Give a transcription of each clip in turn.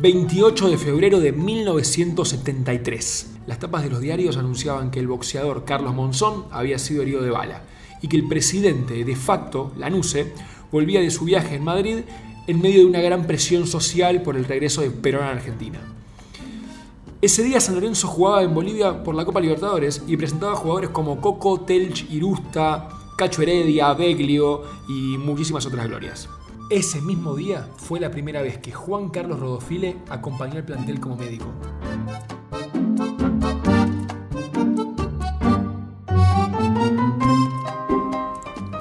28 de febrero de 1973. Las tapas de los diarios anunciaban que el boxeador Carlos Monzón había sido herido de bala y que el presidente de facto, Lanuse, volvía de su viaje en Madrid en medio de una gran presión social por el regreso de Perón a Argentina. Ese día San Lorenzo jugaba en Bolivia por la Copa Libertadores y presentaba jugadores como Coco, Telch, Irusta, Cacho Heredia, Beglio y muchísimas otras glorias. Ese mismo día fue la primera vez que Juan Carlos Rodofile acompañó al plantel como médico.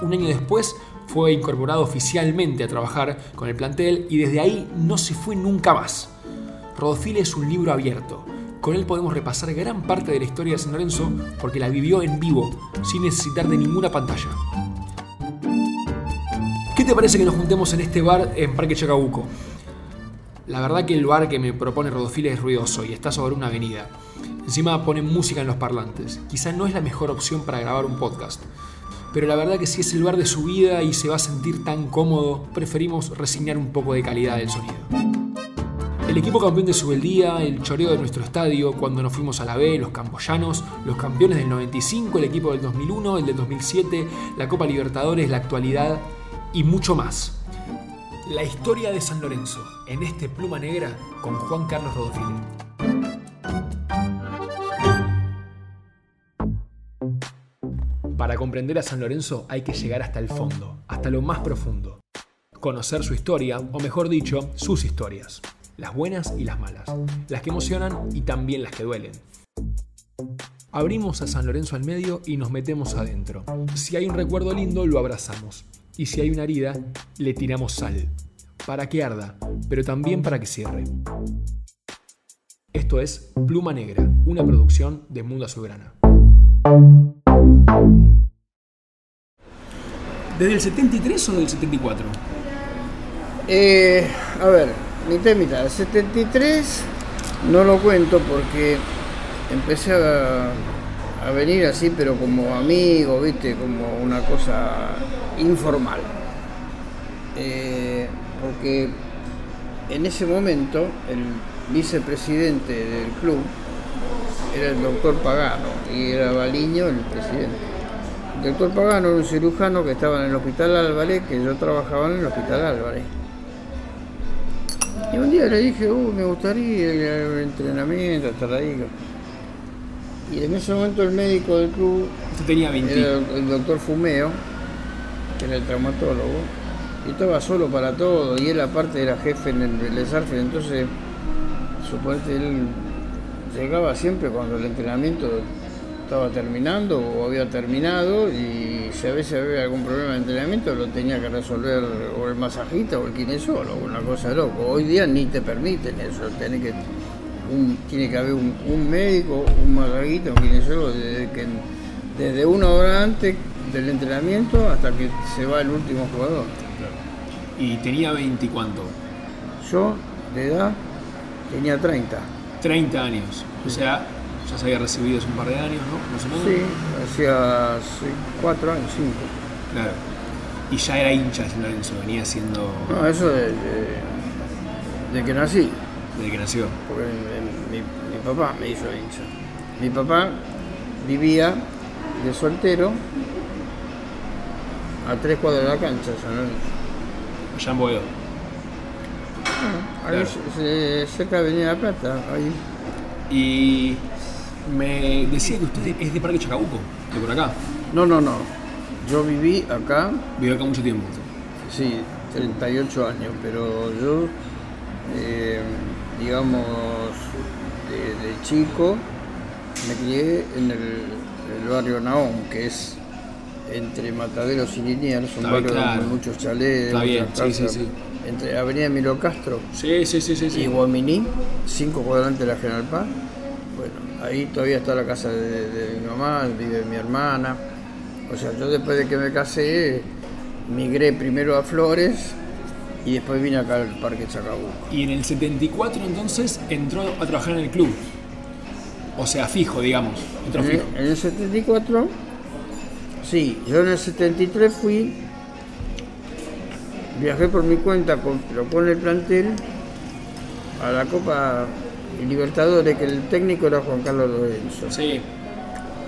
Un año después fue incorporado oficialmente a trabajar con el plantel y desde ahí no se fue nunca más. Rodofile es un libro abierto. Con él podemos repasar gran parte de la historia de San Lorenzo porque la vivió en vivo, sin necesitar de ninguna pantalla. ¿Qué te parece que nos juntemos en este bar en Parque Chacabuco? La verdad que el bar que me propone Rodofile es ruidoso y está sobre una avenida. Encima pone música en los parlantes. Quizá no es la mejor opción para grabar un podcast pero la verdad que si es el bar de su vida y se va a sentir tan cómodo, preferimos resignar un poco de calidad del sonido. El equipo campeón de Subeldía, el choreo de nuestro estadio, cuando nos fuimos a la B, los campoyanos, los campeones del 95, el equipo del 2001, el del 2007, la Copa Libertadores, la actualidad y mucho más. La historia de San Lorenzo, en este Pluma Negra, con Juan Carlos Rodofile. Para comprender a San Lorenzo hay que llegar hasta el fondo, hasta lo más profundo. Conocer su historia, o mejor dicho, sus historias. Las buenas y las malas. Las que emocionan y también las que duelen. Abrimos a San Lorenzo al medio y nos metemos adentro. Si hay un recuerdo lindo, lo abrazamos. Y si hay una herida, le tiramos sal. Para que arda, pero también para que cierre. Esto es Pluma Negra, una producción de Mundo Azulgrana. ¿Desde el 73 o del 74? Eh, a ver, mitad y mitad. El 73 no lo cuento porque empecé a, a venir así, pero como amigo, ¿viste? Como una cosa informal. Eh, porque en ese momento el vicepresidente del club era el doctor Pagano y era Baliño el presidente. El doctor Pagano era un cirujano que estaba en el hospital Álvarez, que yo trabajaba en el hospital Álvarez. Y un día le dije, uh, me gustaría al entrenamiento, estar ahí. Y en ese momento el médico del club Usted tenía 20. era el doctor Fumeo, que era el traumatólogo, y estaba solo para todo, y él aparte era jefe en el, el Sarfe, entonces suponete él llegaba siempre cuando el entrenamiento estaba terminando o había terminado y si a veces había algún problema de entrenamiento lo tenía que resolver o el masajista o el kinesiólogo, una cosa de loco. Hoy día ni te permiten eso, tiene que, un- tiene que haber un, un médico, un masajista, un kinesiólogo desde, que, desde una hora antes del entrenamiento hasta que se va el último jugador. Y tenía 20 y cuánto? Yo de edad tenía 30. 30 años. O sea, ya se había recibido hace un par de años, ¿no? Más o menos. Sí, hacía sí, cuatro años, cinco. Claro. Y ya era hincha Lorenzo, venía siendo No, eso de, de- de que nací, nació. porque mi, mi- mi papá me hizo hincha. Mi papá vivía de soltero a tres cuadras de la cancha, San Lorenzo. Allá en Boedo. Ahí Claro. cerca de Avenida La Plata, ahí. Y me decía que usted es de Parque Chacabuco, de por acá. No, no, no. Yo viví acá, Vivió acá mucho tiempo. sí, 38 años, pero yo, eh, digamos, de, chico me crié en el, el barrio Naón, que es entre Mataderos y Liniers, un barrio claro. con muchos chalets, Está bien, muchas sí, sí, casas, sí. entre Avenida Emilio Castro Sí, sí, sí, sí. sí. y Guaminí, cinco cuadrantes de la General Paz. Bueno, ahí todavía está la casa de, de mi mamá, vive mi hermana. O sea, yo después de que me casé, migré primero a Flores y después vine acá al Parque Chacabuco. Y en el 74 entonces entró a trabajar en el club. O sea, fijo, digamos. Entró En fijo. en el 74, sí, yo en el 73 fui, viajé por mi cuenta, con, pero con el plantel, a la Copa Libertadores, que el técnico era Juan Carlos Lorenzo. Sí,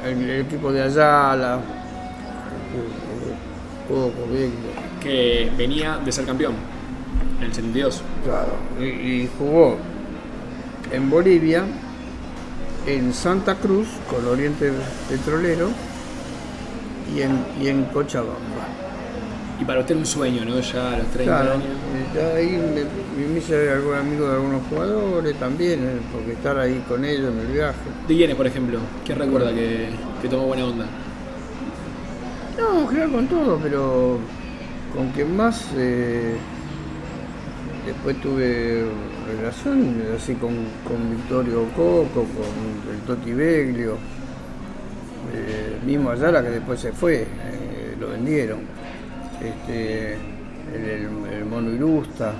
El, el equipo de Ayala, Coco, Beglio, que venía de ser campeón el 72. claro. Y, y jugó en Bolivia, en Santa Cruz, con Oriente Petrolero, y en, y en Cochabamba. Y para usted un sueño, ¿no? Ya a los 30 Claro, años. ya ahí me, me hice algún amigo de algunos jugadores también, eh, porque estar ahí con ellos en el viaje. ¿De quiénes, por ejemplo? ¿Quién recuerda que, que tomó buena onda? No, en general con todo, pero con quien más eh, después tuve relación, así con, con Victorio Coco, con el Toti Beglio, eh, mismo Ayala que después se fue, eh, lo vendieron, este, el, el- el Mono Irusta.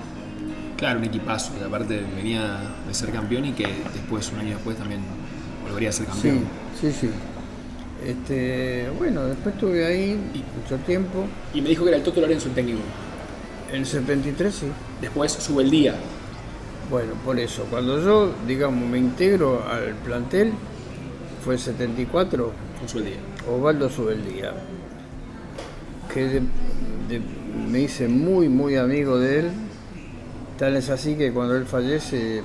Claro, un equipazo, que aparte venía de ser campeón y que después, un año después, también volvería a ser campeón. Sí, sí, sí. Este, bueno, después estuve ahí mucho tiempo. Y me dijo que era el Toto Lorenzo el técnico. En el 73 sí. Después sube el día. Bueno, por eso, cuando yo, digamos, me integro al plantel, fue el 74, Con sube el día. Osvaldo Subeldía, que de- de- me hice muy, muy amigo de él. Tal es así que cuando él fallece,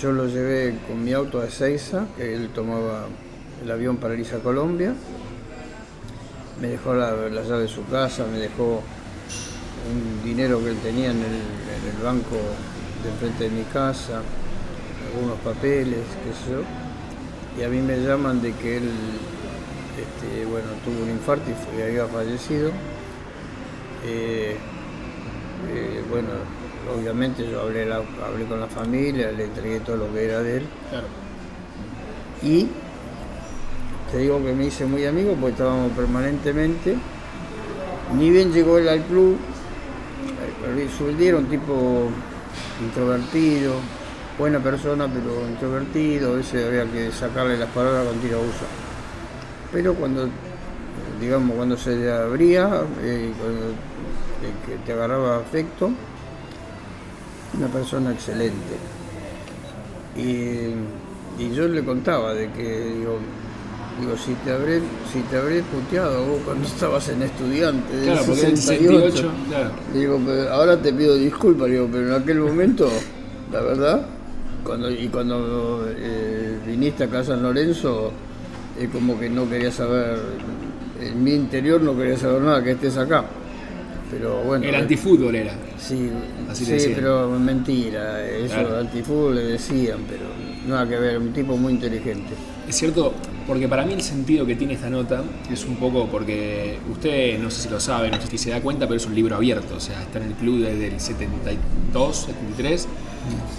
yo lo llevé con mi auto a Ezeiza, que él tomaba el avión para irse a Colombia. Me dejó la, la llave de su casa, me dejó un dinero que él tenía en el, en el banco de frente de mi casa, algunos papeles, qué sé yo. Y a mí me llaman de que él este, bueno, tuvo un infarto y había fallecido. Eh, eh, bueno, obviamente yo hablé, la- hablé con la familia, le entregué todo lo que era de él. Claro. Y te digo que me hice muy amigo porque estábamos permanentemente. Ni bien llegó él al club, Subeldía era un tipo introvertido, buena persona pero introvertido, a veces había que sacarle las palabras con tirabuzo. Pero cuando, digamos, cuando se abría, eh, cuando eh, que te agarraba afecto, una persona excelente. Y yo le contaba de que, digo, digo si te habré, si te habré puteado vos cuando estabas en estudiante del Claro, porque en el 68. 68, claro. Digo, pero ahora te pido disculpas, digo, pero en aquel momento, la verdad, cuando, y cuando eh, viniste acá a San Lorenzo, es como que no quería saber, en mi interior no quería saber nada que estés acá. Pero bueno. El eh, antifútbol era. Sí, Así sí decían. pero mentira, eso Claro. antifútbol le decían, pero nada que ver, un tipo muy inteligente. Es cierto, porque para mí el sentido que tiene esta nota es un poco porque usted, no sé si lo sabe, no sé si se da cuenta, pero es un libro abierto, o sea, está en el club desde el 72, 73,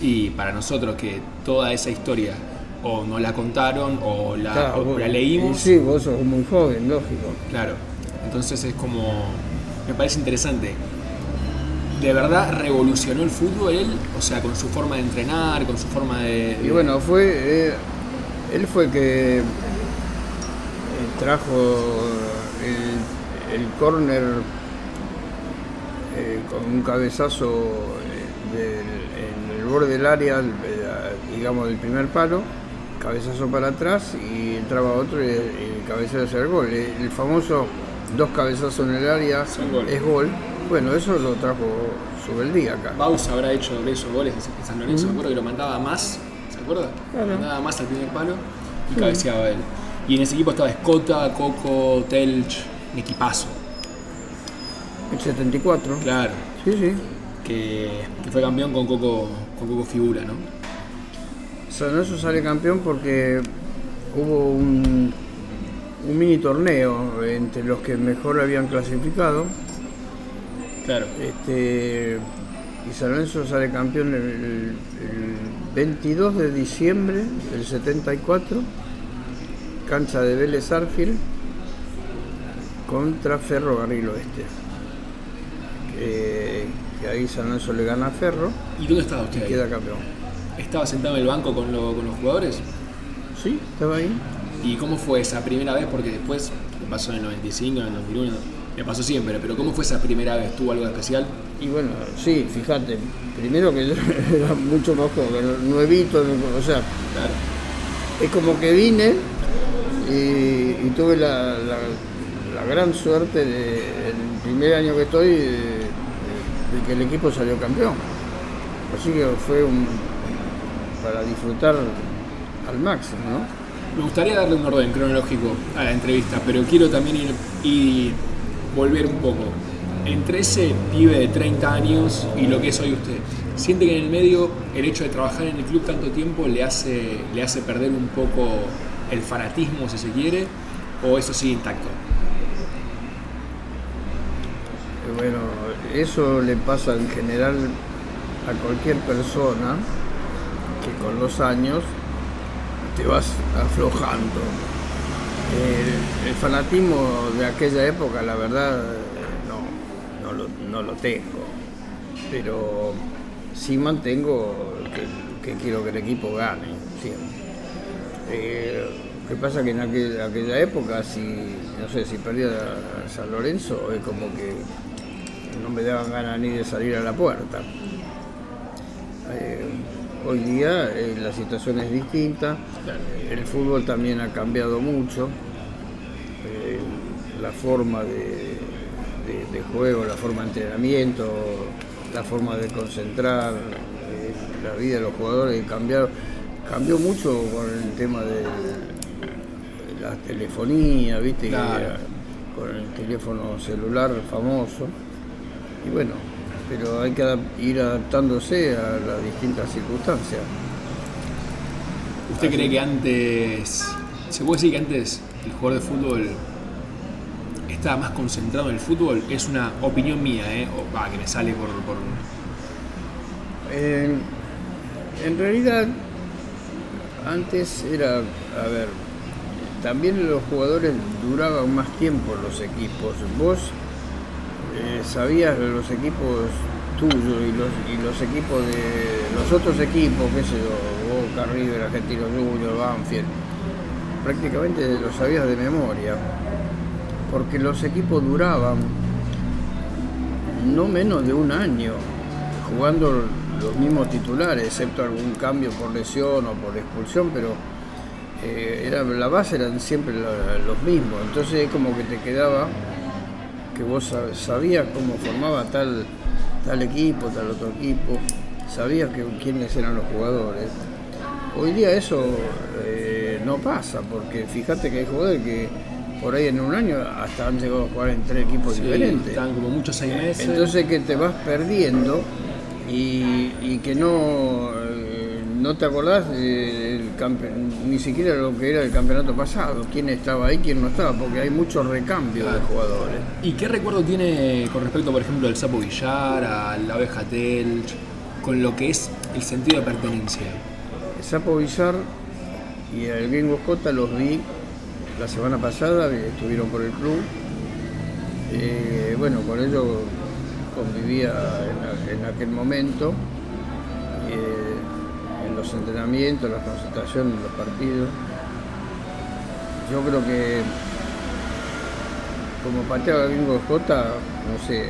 y para nosotros que toda esa historia o nos la contaron o la, Claro, o vos- la leímos, Sí, vos sos muy joven, lógico. claro, entonces es como, me parece interesante. ¿De verdad revolucionó el fútbol él? O sea, con su forma de entrenar, con su forma de... Y bueno, fue, eh, él fue el que eh, trajo el, el córner eh, con un cabezazo eh, del- en el borde del área, el- digamos del primer palo, cabezazo para atrás y entraba otro y, el cabezazo hacia el gol. El, el famoso dos cabezazos en el área Son gol. es gol. Bueno, eso lo trajo Subeldía acá. Baus habrá hecho de esos goles en San Lorenzo, me acuerdo que lo mandaba más, Mandaba más al primer palo y cabeceaba él. Y en ese equipo estaba Escota, Coco, Telch, un equipazo, El 74. claro, Sí, sí. que, que fue campeón con Coco, con Coco Figura, ¿no? San Lorenzo sale campeón porque hubo un, un mini torneo entre los que mejor habían clasificado. Claro. Este, y San Lorenzo sale campeón el, el 22 de diciembre del 74, cancha de Vélez Arfield contra Ferro Garril Oeste. Que, que ahí San Lorenzo le gana a Ferro ¿Y dónde estaba y usted ahí? queda campeón. ¿Estaba sentado en el banco con, lo- con los jugadores? Sí, estaba ahí. ¿Y cómo fue esa primera vez? Porque después, ¿qué pasó en el 95, en el 2001? Me pasó siempre, pero ¿cómo fue esa primera vez? ¿Tuvo algo especial? Y bueno, sí, fíjate, primero que yo era mucho más joven, nuevito, o sea, Claro. es como que vine y, y tuve la, la- la gran suerte de, el primer año que estoy, de, de que el equipo salió campeón. Así que fue un, para disfrutar al máximo, ¿no? Me gustaría darle un orden cronológico a la entrevista, pero quiero también ir y volver un poco. Entre ese pibe de 30 años y lo que es hoy usted, ¿siente que en el medio el hecho de trabajar en el club tanto tiempo le hace, le hace perder un poco el fanatismo, si se quiere, o eso sigue intacto? Eh, Bueno, eso le pasa en general a cualquier persona que con los años te vas aflojando. El, el fanatismo de aquella época, la verdad, eh, no, no, lo, no lo tengo. Pero sí mantengo que, quiero que el equipo gane, siempre. Eh, ¿Qué pasa? Que en aquel- aquella época, si, no sé, si perdía a San Lorenzo, es como que no me daban ganas ni de salir a la puerta. Eh, hoy día eh, la situación es distinta, el fútbol también ha cambiado mucho, eh, la forma de, de- de juego, la forma de entrenamiento, la forma de concentrar, eh, la vida de los jugadores cambió, cambió mucho con el tema de la telefonía, ¿viste? Claro. con el teléfono celular famoso. Y bueno, pero hay que ir adaptándose a las distintas circunstancias. ¿Usted cree que antes, se puede decir que antes el jugador de fútbol estaba más concentrado en el fútbol? Es una opinión mía, ¿eh? O, va, que me sale por... por... Eh, en realidad, antes era, a ver, también los jugadores duraban más tiempo en los equipos. Vos eh, sabías los equipos tuyos y los, los equipos de los otros equipos, qué sé yo, Boca, River, Argentino Junior, Banfield, prácticamente lo sabías de memoria, porque los equipos duraban no menos de un año jugando los mismos titulares, excepto algún cambio por lesión o por expulsión, pero eh, era, la base eran siempre los mismos. Entonces es como que te quedaba que vos sab- sabías cómo formaba tal, tal equipo, tal otro equipo, sabías que, quiénes eran los jugadores. Hoy día eso eh, no pasa, porque fíjate que hay jugadores que por ahí en un año hasta han llegado a jugar en tres equipos Sí, diferentes. Estaban como muchos seis meses. Entonces que te vas perdiendo y, y que no, eh, no te acordás del campe- ni siquiera lo que era el campeonato pasado, quién estaba ahí, quién no estaba, porque hay mucho recambio de Claro. jugadores. ¿Y qué recuerdo tiene con respecto, por ejemplo, al Sapo Villar, a la Oveja Telch, con lo que es el sentido de pertenencia? El Sapo Villar y el Gringo Jota los vi la semana pasada, que estuvieron por el club. Eh, bueno, con ellos convivía en, en aquel momento, eh, los entrenamientos, en las concentraciones, en los partidos. Yo creo que como pateaba Gringo Jota, no sé,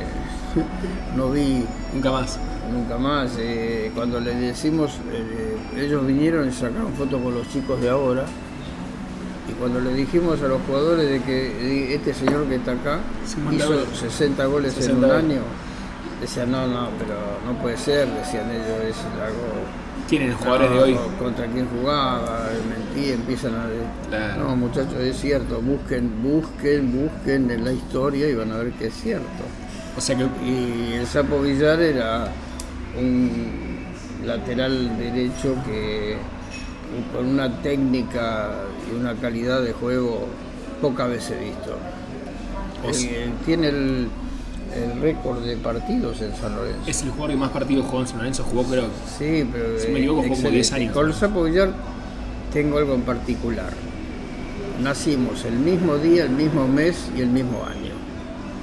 no vi Nunca más. Nunca más. eh, cuando le decimos, eh, ellos vinieron y sacaron fotos con los chicos de ahora. Y cuando le dijimos a los jugadores de que este señor que está acá 50 hizo goles. 60 goles 60 en un goles. año, decían, no, no, pero no puede ser, decían ellos, es algo... ¿Quiénes los jugadores de hoy? Contra quién jugaba, mentí, empiezan a... Claro. No, muchachos, es cierto, busquen, busquen, busquen en la historia y van a ver que es cierto. O sea que Y el Sapo Villar era un lateral derecho que con una técnica y una calidad de juego pocas veces visto. Eh, tiene el, el récord de partidos en San Lorenzo. es el jugador que más partidos jugó en San Lorenzo, jugó creo Sí, pero Si me eh, equivoco, jugó como 10 excelente. años. Con el Sapo Villar tengo algo en particular. Nacimos el mismo día, el mismo mes y el mismo año.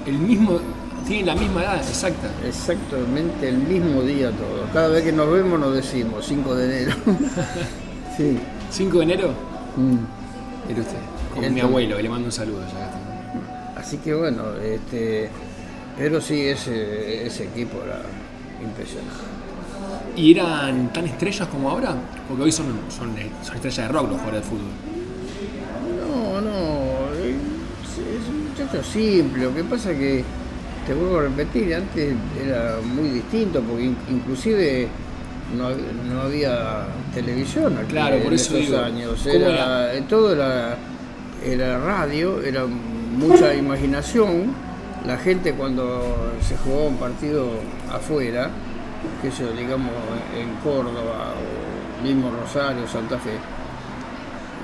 el mismo, tiene la misma edad exacta. Exactamente el mismo día todo. Cada vez que nos vemos nos decimos 5 de enero. sí. 5 de enero, Mm. era usted. Como mi abuelo, le mando un saludo. ya. Así que bueno, este, pero sí, ese, ese equipo era impresionante. ¿Y eran tan estrellas como ahora? Porque hoy son, son, son estrellas de rock los jugadores de fútbol. No, no, es, es un muchacho simple. Lo que pasa que, te vuelvo a repetir, antes era muy distinto, porque in- inclusive no, no había televisión aquí Claro, en por eso esos digo, años. ¿cómo Era, eh, todo era, era radio, era mucha imaginación. La gente cuando se jugaba un partido afuera, que yo digamos en Córdoba o mismo Rosario, Santa Fe,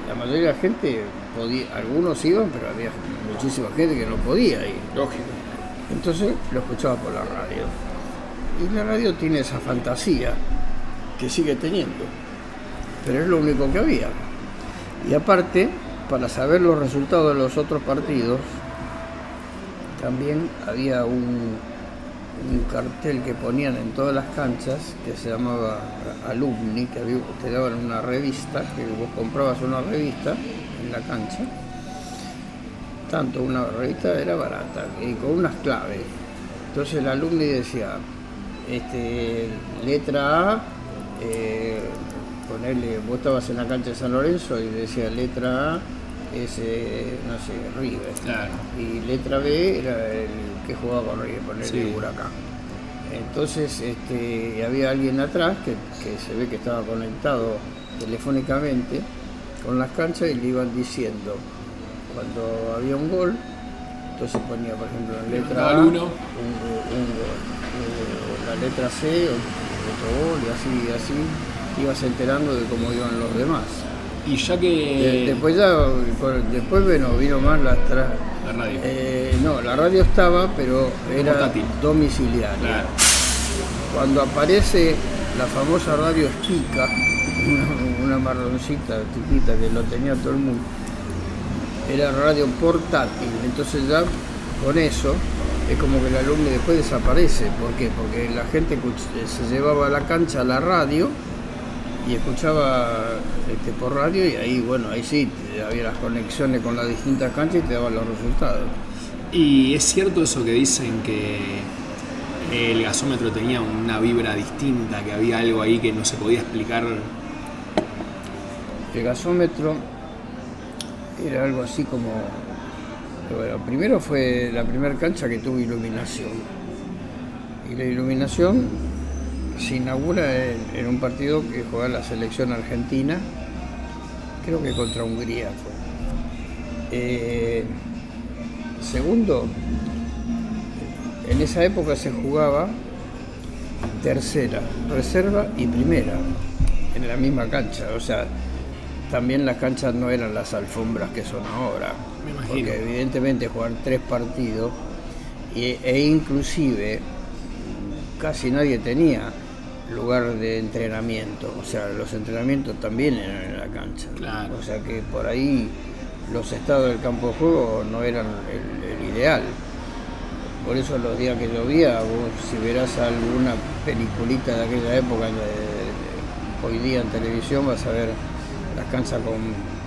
la mayoría de la gente podía, algunos iban, pero había muchísima gente que no podía ir. Lógico. Entonces lo escuchaba por la radio. Y la radio tiene esa fantasía que sigue teniendo. Pero es lo único que había. Y aparte, para saber los resultados de los otros partidos, también había un, cartel que ponían en todas las canchas que se llamaba Alumni, que te daban una revista, que vos comprabas una revista en la cancha tanto una revista era barata con unas claves. Entonces el alumno decía, este, letra A, eh, ponerle, vos estabas en la cancha de San Lorenzo y decía letra A es, eh, no sé, River. Claro. Y letra B era el que jugaba con River, ponerle Sí. Huracán. Entonces este, había alguien atrás que, que se ve que estaba conectado telefónicamente con las canchas y le iban diciendo cuando había un gol, entonces ponía por ejemplo en letra A un, gol, eh, la letra C otro gol y así, así te ibas enterando de cómo iban los demás. Y ya De- que. después ya, después bueno, vino más la tra- La radio. eh, no, la radio estaba, pero era Portátil. domiciliaria. Claro. Cuando aparece la famosa radio Estica, una, una marroncita chiquita que lo tenía todo el mundo, era radio portátil. Entonces ya con eso es como que el alumno después desaparece. ¿Por qué? Porque la gente se llevaba a la cancha la radio y escuchaba este, por radio y ahí, bueno, ahí sí, había las conexiones con las distintas canchas y te daban los resultados. Y es cierto eso que dicen que el gasómetro tenía una vibra distinta, que había algo ahí que no se podía explicar. El gasómetro era algo así como. Bueno, primero fue la primera cancha que tuvo iluminación. Y la iluminación se inaugura en, en un partido que juega la selección argentina, creo que contra Hungría fue. Eh, segundo, en esa época se jugaba tercera, reserva y primera en la misma cancha. O sea, también las canchas no eran las alfombras que son ahora. Me imagino. Porque evidentemente jugar tres partidos y- e inclusive casi nadie tenía lugar de entrenamiento. O sea, los entrenamientos también eran en la cancha. Claro. O sea que por ahí los estados del campo de juego no eran el- el ideal. Por eso los días que llovía, vos si verás alguna peliculita de aquella época, de- hoy día en televisión vas a ver las canchas con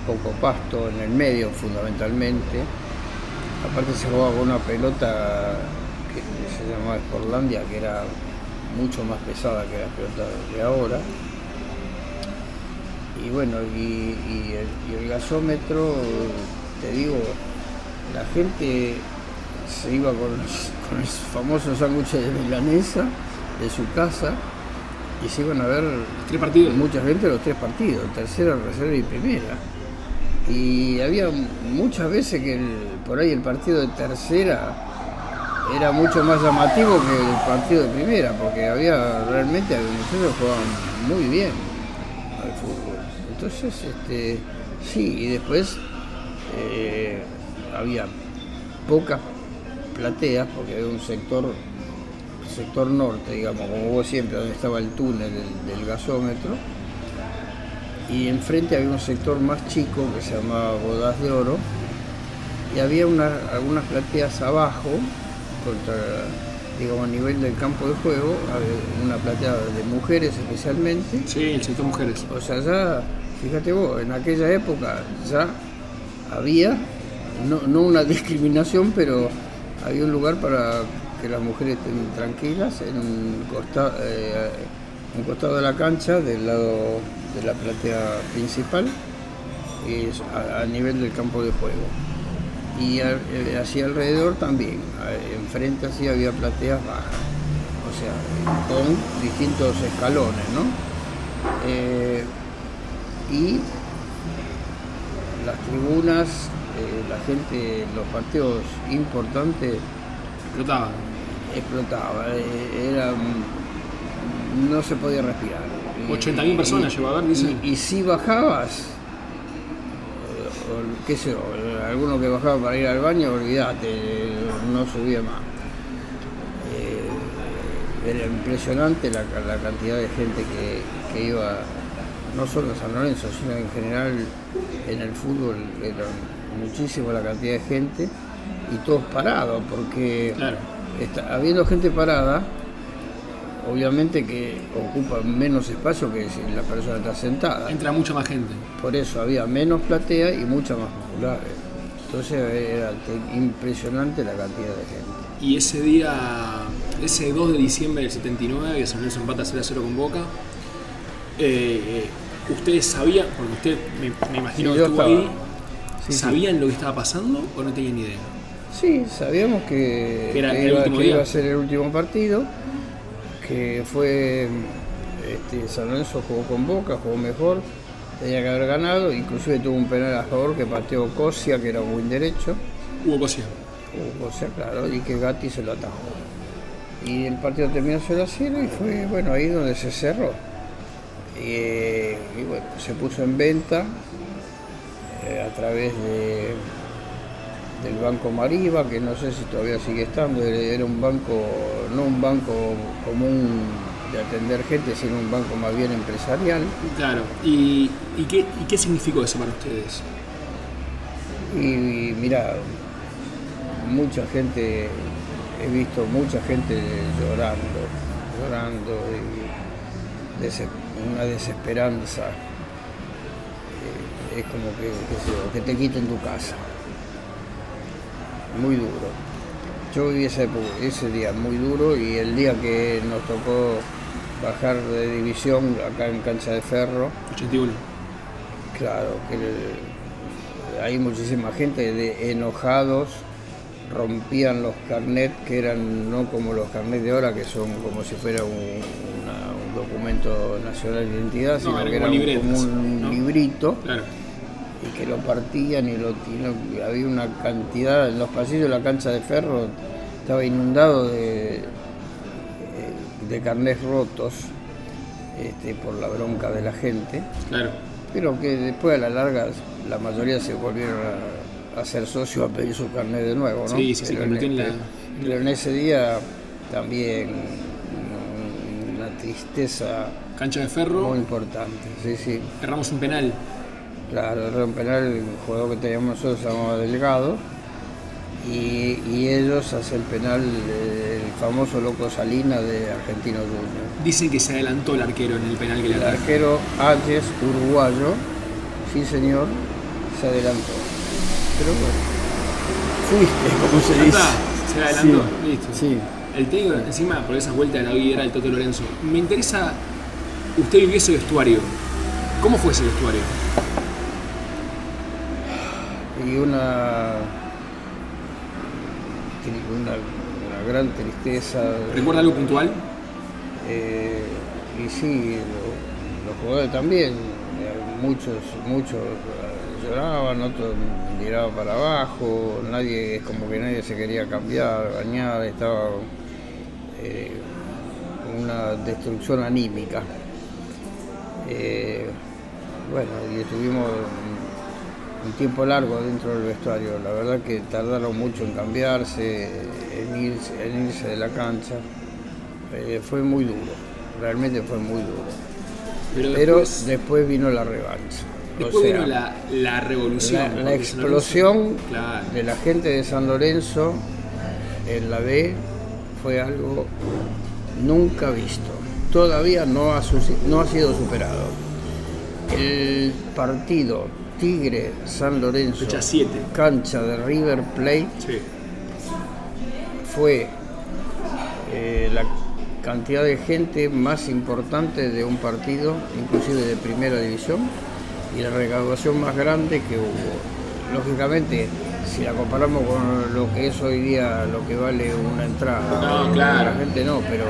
poco pasto en el medio fundamentalmente. Aparte se jugaba con una pelota que se llamaba Sportlandia, que era mucho más pesada que la pelota de ahora. Y bueno, y, y el, y el gasómetro, te digo, la gente se iba con, los- con el famoso sándwich de milanesa de su casa y se iban a ver Tres partidos. mucha gente los tres partidos, tercera, reserva y primera. Y había muchas veces que el- por ahí el partido de tercera era mucho más llamativo que el partido de primera, porque había realmente que jugaban muy bien al fútbol. Entonces, este, sí, y después eh, había pocas plateas, porque había un sector sector norte, digamos, como vos siempre, donde estaba el túnel del, del gasómetro, y enfrente había un sector más chico que se llamaba Bodas de Oro, y había una- algunas plateas abajo, contra, digamos, a nivel del campo de juego, una platea de mujeres especialmente, Sí, el sector mujeres. o sea, ya, fíjate vos, en aquella época ya había no, no una discriminación, pero había un lugar para que las mujeres estén tranquilas en un costado, eh, un costado de la cancha, del lado de la platea principal, y a, a nivel del campo de juego. Y eh, hacia alrededor también, enfrente así había plateas bajas, o sea, con distintos escalones, ¿no? Eh, y las tribunas, eh, la gente, los partidos importantes Explotaba. explotaba, era, no se podía respirar. Y- 80.000 personas y- llegó a ver, dice. Y, y si bajabas, o- qué sé yo, alguno que bajaba para ir al baño, olvídate, no subía más. Eh, era impresionante la, la cantidad de gente que, que iba, no solo a San Lorenzo, sino en general en el fútbol, era muchísimo la cantidad de gente y todos parados, porque Claro. está- habiendo gente parada, obviamente que ocupa menos espacio que si la persona está sentada. Entra mucha más gente. Por eso había menos platea y muchas más populares. Entonces era te- impresionante la cantidad de gente. Y ese día, ese 2 de diciembre del 79, que San Lorenzo empata 0 a 0 con Boca, eh, eh, ¿ustedes sabían, porque usted me, me imagino Sí, que estuvo estaba. ahí, Sí, sí. ¿sabían lo que estaba pasando o no tenían ni idea? Sí, sabíamos que, era que el iba, que iba a ser el último partido, que fue este, San Lorenzo jugó con Boca, jugó mejor, tenía que haber ganado, inclusive tuvo un penal a favor que pateó Cosia, que era un buen derecho. Hubo Cosia. O sea, claro, y que Gatti se lo atajó. Y el partido terminó 0 a 0 y fue, bueno, ahí donde se cerró. Y, eh, y bueno, se puso en venta eh, a través de, del Banco Mariva, que no sé si todavía sigue estando, era un banco, no un banco común de atender gente, sino un banco más bien empresarial. Claro. ¿Y, y qué, ¿Y qué significó eso para ustedes? Y mira, mucha gente, he visto mucha gente llorando, llorando y una desesperanza. Eh, Es como que, que te quiten tu casa. Muy duro. Yo viví época- ese día muy duro y el día que nos tocó bajar de división acá en Cancha de Ferro, 81. Claro, que el- hay muchísima gente de enojados, rompían los carnets que eran no como los carnets de ahora, que son como si fuera un, una- un documento nacional de identidad, sino que como era un- como un ¿no? librito Claro. Y que lo partían y lo y había una cantidad en los pasillos de la cancha de ferro estaba inundado de, de carnés rotos este, por la bronca de la gente Claro. pero que después a la larga la mayoría se volvieron a, a ser socios a pedir su carnet de nuevo, ¿no? Sí, sí, se pero, en en este- la- pero en ese día también mm, una tristeza Cancha de ferro, muy importante, sí, sí. erramos un penal. Claro, un penal, el jugador que teníamos nosotros se llamaba Delgado y, y ellos hacen penal eh, el famoso Loco Salina de Argentino Junior. Dicen que se adelantó el arquero en el penal que le El arquero Ayes, uruguayo, sí señor, se adelantó. Pero bueno, fuiste, como se dice. se adelantó, Sí, listo. Sí. El técnico, encima, por esa vuelta de la vida era el Toto Lorenzo. Me interesa, usted vivió ese vestuario. ¿Cómo fue ese vestuario? Y una, tri- una, una gran tristeza. ¿Recuerda algo puntual? Eh, y sí, lo- los jugadores también, eh, muchos, muchos eh, lloraban, otros miraban para abajo, nadie, es como que nadie se quería cambiar, bañar, estaba eh, una destrucción anímica. Eh, bueno, y estuvimos un tiempo largo dentro del vestuario, la verdad que tardaron mucho en cambiarse, en irse, en irse de la cancha. Eh, fue muy duro, realmente fue muy duro. Pero Pero después, después vino la revancha. O después sea, vino la, la revolución. la, explosión Claro. de la gente de San Lorenzo en la B fue algo nunca visto. Todavía no ha, no ha sido superado. El partido Tigre San Lorenzo, Fecha 7. cancha de River Plate, Sí. fue eh, la cantidad de gente más importante de un partido, inclusive de primera división, y la recaudación más grande que hubo. Lógicamente, si la comparamos con lo que es hoy día, lo que vale una entrada, No, claro. la gente no, pero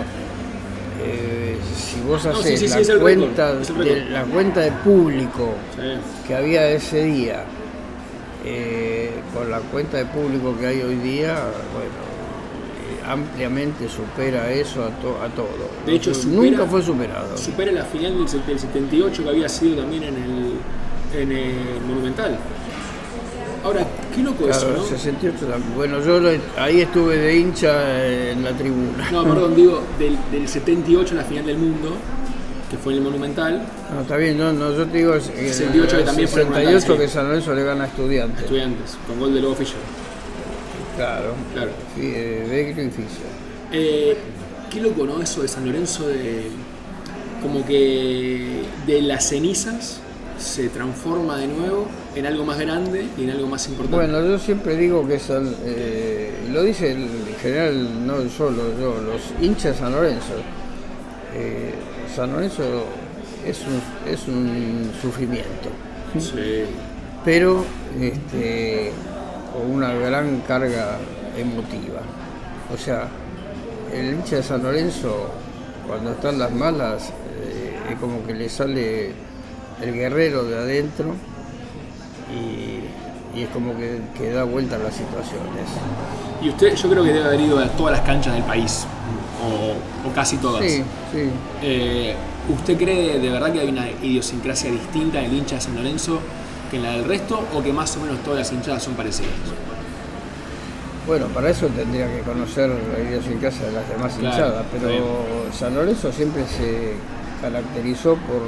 eh, si vos haces sí, sí, sí, la, cuenta de, la cuenta de público que había ese día, eh, con la cuenta de público que hay hoy día, bueno, eh, ampliamente supera eso a, to- a todo. De hecho, Nunca fue superado. Supera la final del 78 que había sido también en el, en el Monumental. Ahora, qué loco eso, Claro, ¿no? 68 también. Bueno, yo lo- ahí estuve de hincha en la tribuna. No, perdón, digo, del, del 78 la final del mundo, que fue en el Monumental, No, está bien, no, no, yo te digo, es- eh, 68 que también fue en 68 Monumental, sí. que San Lorenzo le gana a estudiantes. estudiantes, con gol de Lobo Fischer. Claro, Claro. Sí, eh, y Fischer. Eh, qué loco, ¿no? Eso de San Lorenzo, de como que de las cenizas se transforma de nuevo en algo más grande y en algo más importante. Bueno, yo siempre digo que San, eh, lo dice el en general, no solo yo, los hinchas de San Lorenzo. eh, San Lorenzo es un, es un sufrimiento, Sí. pero este, con una gran carga emotiva. O sea, el hincha de San Lorenzo, cuando están las malas, eh, es como que le sale el guerrero de adentro y, y es como que, que da vuelta a las situaciones. Y usted, yo creo que debe haber ido a todas las canchas del país, o, o casi todas. Sí, sí. Eh, ¿Usted cree de verdad que hay una idiosincrasia distinta del hincha de San Lorenzo que en la del resto, o que más o menos todas las hinchadas son parecidas? Bueno, para eso tendría que conocer la idiosincrasia de las demás Claro, hinchadas, pero San Lorenzo siempre se caracterizó por,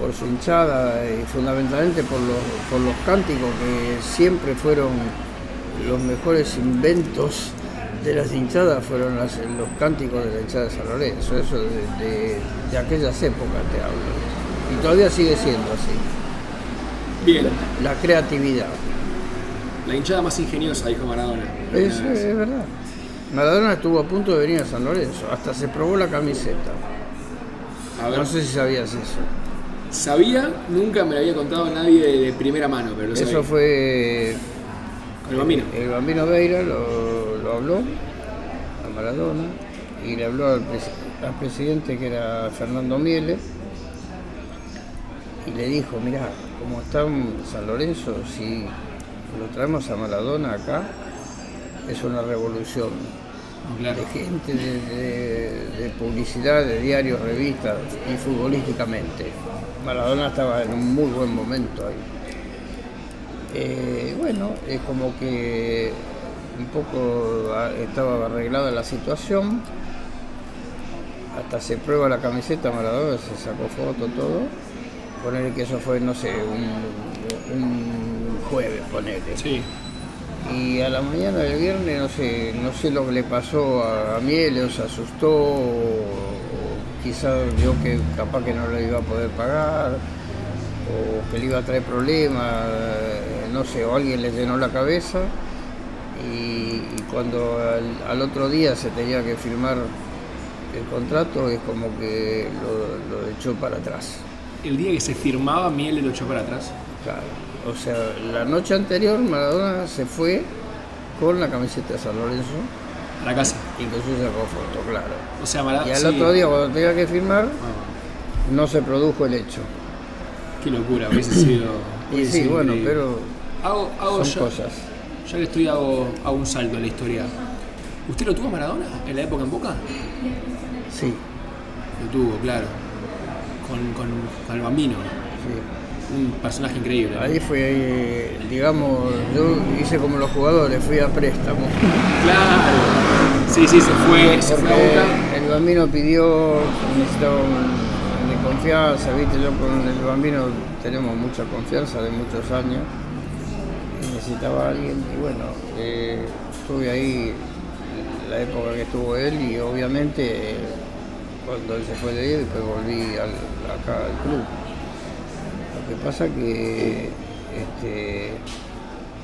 por su hinchada y fundamentalmente por los, por los cánticos que siempre fueron los mejores inventos de las hinchadas, fueron las- los cánticos de la hinchada de San Lorenzo, eso de, de- de aquellas épocas te hablo. Y todavía sigue siendo así, Bien, la creatividad. la hinchada más ingeniosa, dijo Maradona. Es, es verdad. Maradona estuvo a punto de venir a San Lorenzo, hasta se probó la camiseta. A ver, No sé si sabías eso. Sabía, nunca me lo había contado nadie de, de primera mano, pero lo sabía. Eso fue. Con el bambino. El Bambino Veira lo, lo habló a Maradona y le habló al, pres- al presidente que era Fernando Miele y le dijo, mirá, como está en San Lorenzo, si lo traemos a Maradona acá, es una revolución. Claro. de gente, de, de- de publicidad, de diarios, revistas y futbolísticamente. Maradona estaba en un muy buen momento ahí. Eh, bueno, es como que un poco estaba arreglada la situación. Hasta se prueba la camiseta Maradona, se sacó foto, todo. Ponerle que eso fue, no sé, un, un jueves, ponerle. Sí. Y a la mañana del viernes, no sé, no sé lo que le pasó a, a Miele, o se asustó, o, o quizás vio que capaz que no le iba a poder pagar, o que le iba a traer problemas, eh, no sé, o alguien le llenó la cabeza. Y, y cuando al, al otro día se tenía que firmar el contrato, es como que lo, lo echó para atrás. El día que se firmaba, Miel lo echó para atrás. Claro. O sea, la noche anterior Maradona se fue con la camiseta de San Lorenzo A la casa. Incluso sacó foto, claro. O sea, Maradona. Y al otro día, cuando tenía que firmar, Ah, no se produjo el hecho. qué locura, hubiese sido. Y sí, bueno, increíble. pero Hago, hago son ya, cosas. ya que estoy, hago, hago un salto en la historia. ¿Usted lo tuvo a Maradona en la época en Boca? Sí, Lo tuvo, claro. Con, con, con el bambino. sí. Un personaje increíble. Ahí fue, eh, digamos, yo hice como los jugadores, fui a préstamo. Claro. Sí, sí, se fue, se fue a el bambino pidió, necesitaba un- de confianza, viste, yo con el bambino tenemos mucha confianza de muchos años. Y necesitaba a alguien y bueno, eh, estuve ahí la época que estuvo él y obviamente eh, cuando él se fue de ahí después volví al- acá al club. Que pasa que este,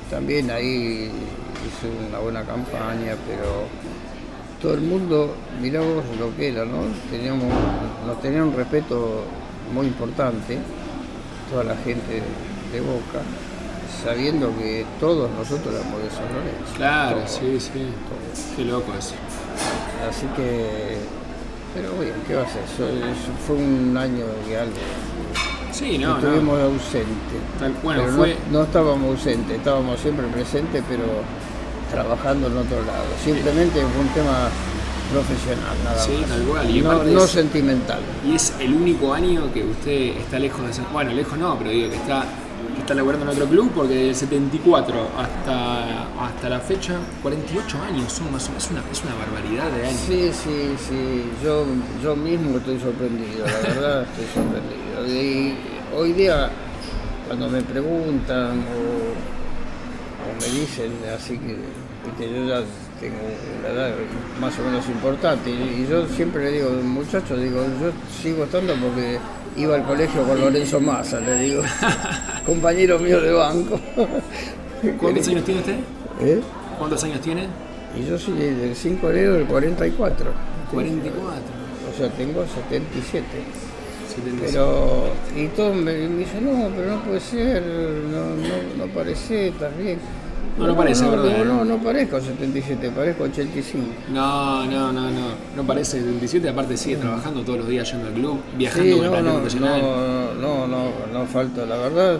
también ahí hizo una buena campaña, pero todo el mundo, mirá vos lo que era, ¿no? Teníamos, nos tenía un respeto muy importante, toda la gente de Boca, sabiendo que todos nosotros éramos de San Lorenzo. Claro, Todos, sí, sí. todos. Qué loco eso. Así que, pero bueno, ¿qué va a ser? Eso- eso fue un año y algo. Sí, no, no. Estuvimos ausentes. Tal- Pero no- fue. no, estábamos ausentes, estábamos siempre presentes, pero trabajando en otro lado. Simplemente fue un tema profesional, nada Sí, más. tal cual. Y no, aparte no es- sentimental. Y es el único año que usted está lejos de ser. Bueno, lejos no, pero digo que está, está laburando en otro club porque del 74 hasta, hasta la fecha, 48 años son más o menos. Es una, es una barbaridad de años. Sí, sí, sí. Yo, yo mismo estoy sorprendido, la verdad estoy sorprendido. Y hoy día, cuando me preguntan o, o me dicen así que, viste, yo ya tengo una edad más o menos importante y, y yo siempre le digo, muchachos, digo, yo sigo estando porque iba al colegio con Lorenzo Massa, le digo, compañero mío de banco. ¿Cuántos años tiene usted? ¿Eh? ¿Cuántos años tiene? Y yo soy del 5 de enero del 44. 44. O sea, tengo 77. 75. Pero, y todos me, me dicen, no, pero no puede ser, no, no, no parece, estás bien. No, no parece, no, ¿verdad? no, no parezco 77, parezco 85. No, no, no, no. No parece 77, aparte sigue trabajando todos los días yendo al club, viajando Sí, con el no, profesional. no, no, no, no falta, la verdad.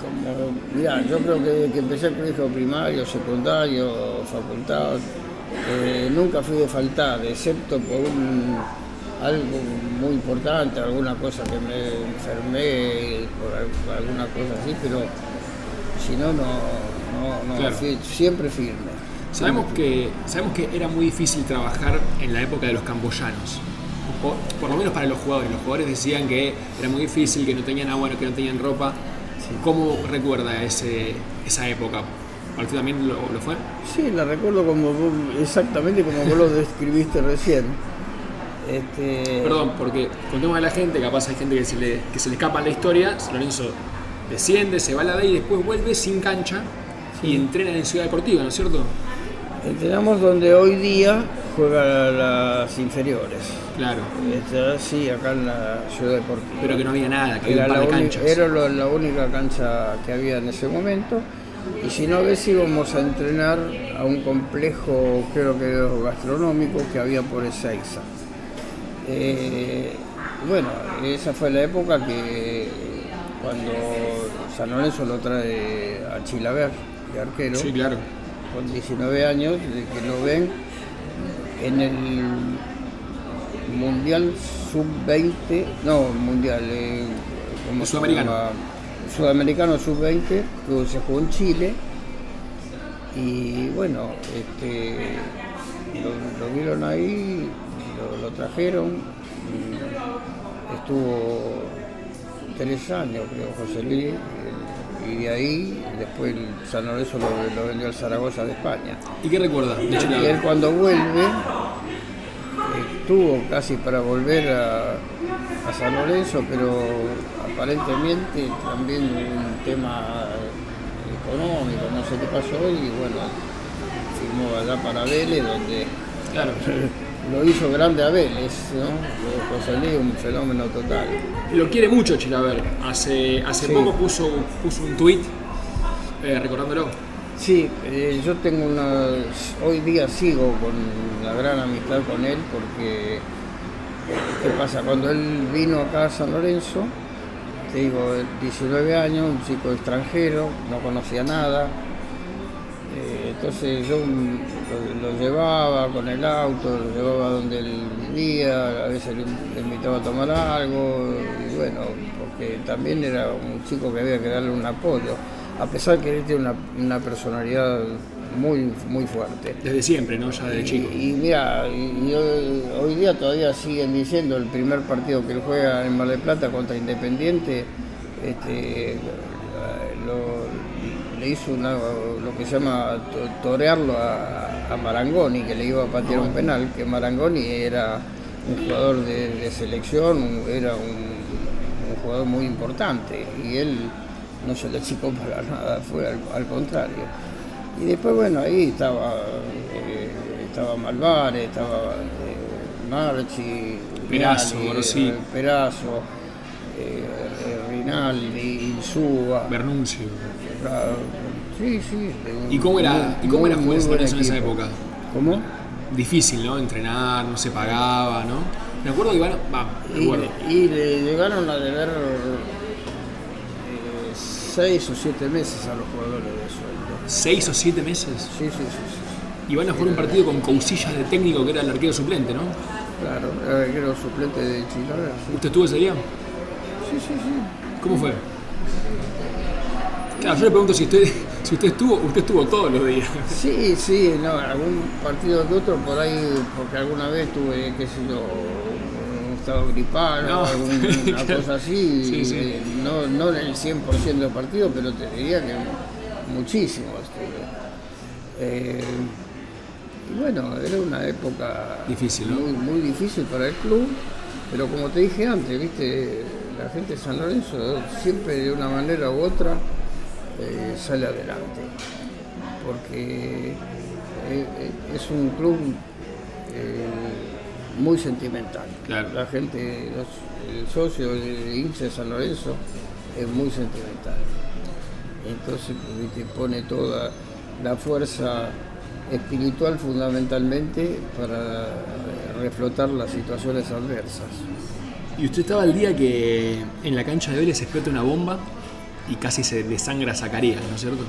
Como, mirá, yo creo que, que empecé el colegio primario, secundario, facultad, eh, nunca fui de faltar, excepto por un, algo muy importante, alguna cosa que me enfermé, por al- alguna cosa así, pero si no, no, no, no Claro. fui- siempre firme. Sabemos que, sabemos que era muy difícil trabajar en la época de los camboyanos. Por, por lo menos para los jugadores. Los jugadores decían que era muy difícil, que no tenían agua, que no tenían ropa. ¿Cómo recuerda ese, esa época? ¿Para usted también lo, lo fue? Sí, la recuerdo como exactamente como vos lo describiste recién. Este, Perdón, porque contemos a la gente, capaz hay gente que se le, que se le escapa la historia. San Lorenzo desciende, se va a la D y después vuelve sin cancha y entrena en Ciudad Deportiva, ¿no es cierto? Entrenamos donde hoy día juegan las inferiores. Claro. Está, sí, acá en la ciudad deportiva. Pero que no había nada, que había era un par la, de uni- canchas. era lo- la única cancha que había en ese momento. Y si no, a veces íbamos a entrenar a un complejo, creo que gastronómico, que había por Ezeiza. Eh, bueno, esa fue la época que cuando San Lorenzo lo trae a Chilaver, de arquero Sí, claro. con 19 años, de que lo ven en el Mundial Sub-20, no, Mundial, eh, ¿cómo El se Sudamericano. llama? Sudamericano Sub-20, que se jugó en Chile, y bueno, este, lo, lo vieron ahí, lo, lo trajeron, estuvo tres años creo José Luis, y de ahí después el San Lorenzo lo, lo vendió al Zaragoza de España. ¿Y qué recuerda Y él cuando vuelve, estuvo casi para volver a, a San Lorenzo, pero aparentemente también un tema económico, no sé qué pasó, y bueno, firmó allá para Vélez, donde Claro. lo hizo grande a Vélez, ¿no? José Luis, un fenómeno total. Lo quiere mucho Chilaver. Hace, hace Sí. poco puso, puso un tweet eh, recordándolo. Sí, eh, yo tengo una. Hoy día sigo con la gran amistad con él porque. ¿Qué pasa? Cuando él vino acá a San Lorenzo, te digo, 19 años, un chico extranjero, no conocía nada. Entonces yo lo, lo llevaba con el auto, lo llevaba donde él vivía, a veces le, invitaba a tomar algo, y bueno, porque también era un chico que había que darle un apoyo, a pesar que él tiene una, una personalidad muy, muy fuerte. Desde siempre, ¿no? Ya desde chico. Y, y mira, y- y hoy, hoy día todavía siguen diciendo el primer partido que él juega en Mar del Plata contra Independiente, este, le hizo una- lo que se llama to- torearlo a, a Marangoni, que le iba a patear un penal, que Marangoni era un jugador de, de selección, era un, un jugador muy importante y él no se le achicó para nada, fue al, contrario. Y después, bueno, ahí estaba, eh, estaba Malvares, estaba eh, Marchi, Perazo, eh, Perazo, eh, Rinaldi, Insúa. Bernuncio. Sí, sí. ¿Y cómo era, ¿y cómo era jugar en esa época? ¿Cómo? Difícil, ¿no? Entrenar, no se pagaba, ¿no? Me acuerdo que iban, va, y, y, le llegaron a deber seis o siete meses a los jugadores de sueldo. ¿Seis o siete meses? Sí, sí, sí. Y van a jugar un partido con Cousillas de técnico, que era el arquero suplente, ¿no? Claro, era el arquero suplente de Chile. ¿Usted estuvo ese día? Sí, sí, sí. ¿Cómo fue? Claro, yo le pregunto si usted, si usted estuvo, usted estuvo todos los días. Sí, sí, no, algún partido que otro por ahí, porque alguna vez tuve, qué sé yo, estado gripado o alguna cosa así, No, no en el 100% del partido, pero te diría que muchísimo. Eh, y bueno, era una época difícil, muy, muy difícil para el club, pero como te dije antes, viste, la gente de San Lorenzo siempre de una manera u otra eh, sale adelante, porque eh, es un club muy sentimental. La gente, el socio de hincha de San Lorenzo es muy sentimental. Entonces pues, pone toda la fuerza espiritual fundamentalmente para reflotar las situaciones adversas. Y usted estaba el día que en la cancha de Vélez explota una bomba y casi se desangra Zacarías, ¿no es cierto?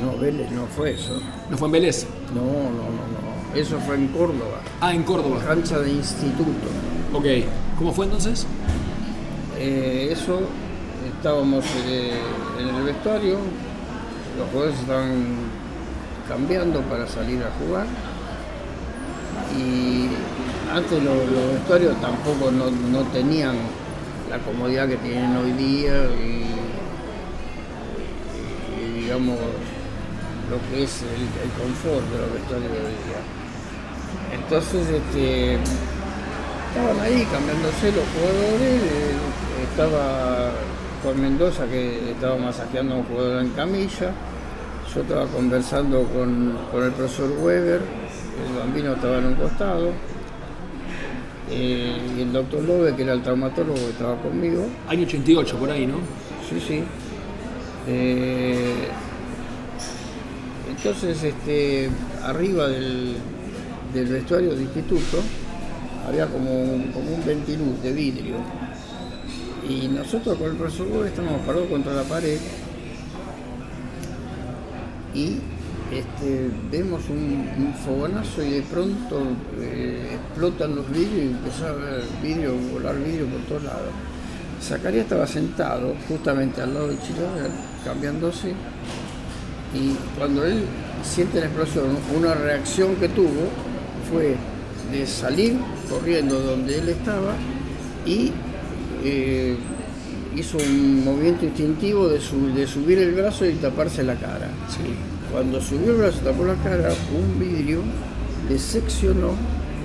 No, Vélez no fue eso. ¿No fue en Vélez? No, no, no, no. Eso fue en Córdoba. Ah, en Córdoba. Cancha de instituto. Ok. ¿Cómo fue entonces? Eh, eso, estábamos eh, en el vestuario, los jugadores estaban cambiando para salir a jugar y antes los, vestuarios tampoco no, tenían la comodidad que tienen hoy día y digamos lo que es el, confort de los vestuarios de hoy día. Entonces este, estaban ahí cambiándose los jugadores, eh, estaba Juan Mendoza que estaba masajeando a un jugador en camilla, yo estaba conversando con, el profesor Weber, el bambino estaba en un costado, eh, y el doctor Lobe, que era el traumatólogo que estaba conmigo. Año 88, por ahí, ¿no? Sí, sí. Eh, entonces, este, arriba del, vestuario de instituto había como como un ventiluz de vidrio. Y nosotros con el profesor estábamos parados contra la pared y este, vemos un, fogonazo y de pronto eh, explotan los vidrios y empezó a ver vidrio, volar vidrio por todos lados. Zacarías estaba sentado justamente al lado de Chilaver, cambiándose y cuando él siente la explosión, una reacción que tuvo fue de salir corriendo donde él estaba y eh, hizo un movimiento instintivo de, subir el brazo y taparse la cara. Cuando subió el brazo y tapó la cara, un vidrio le seccionó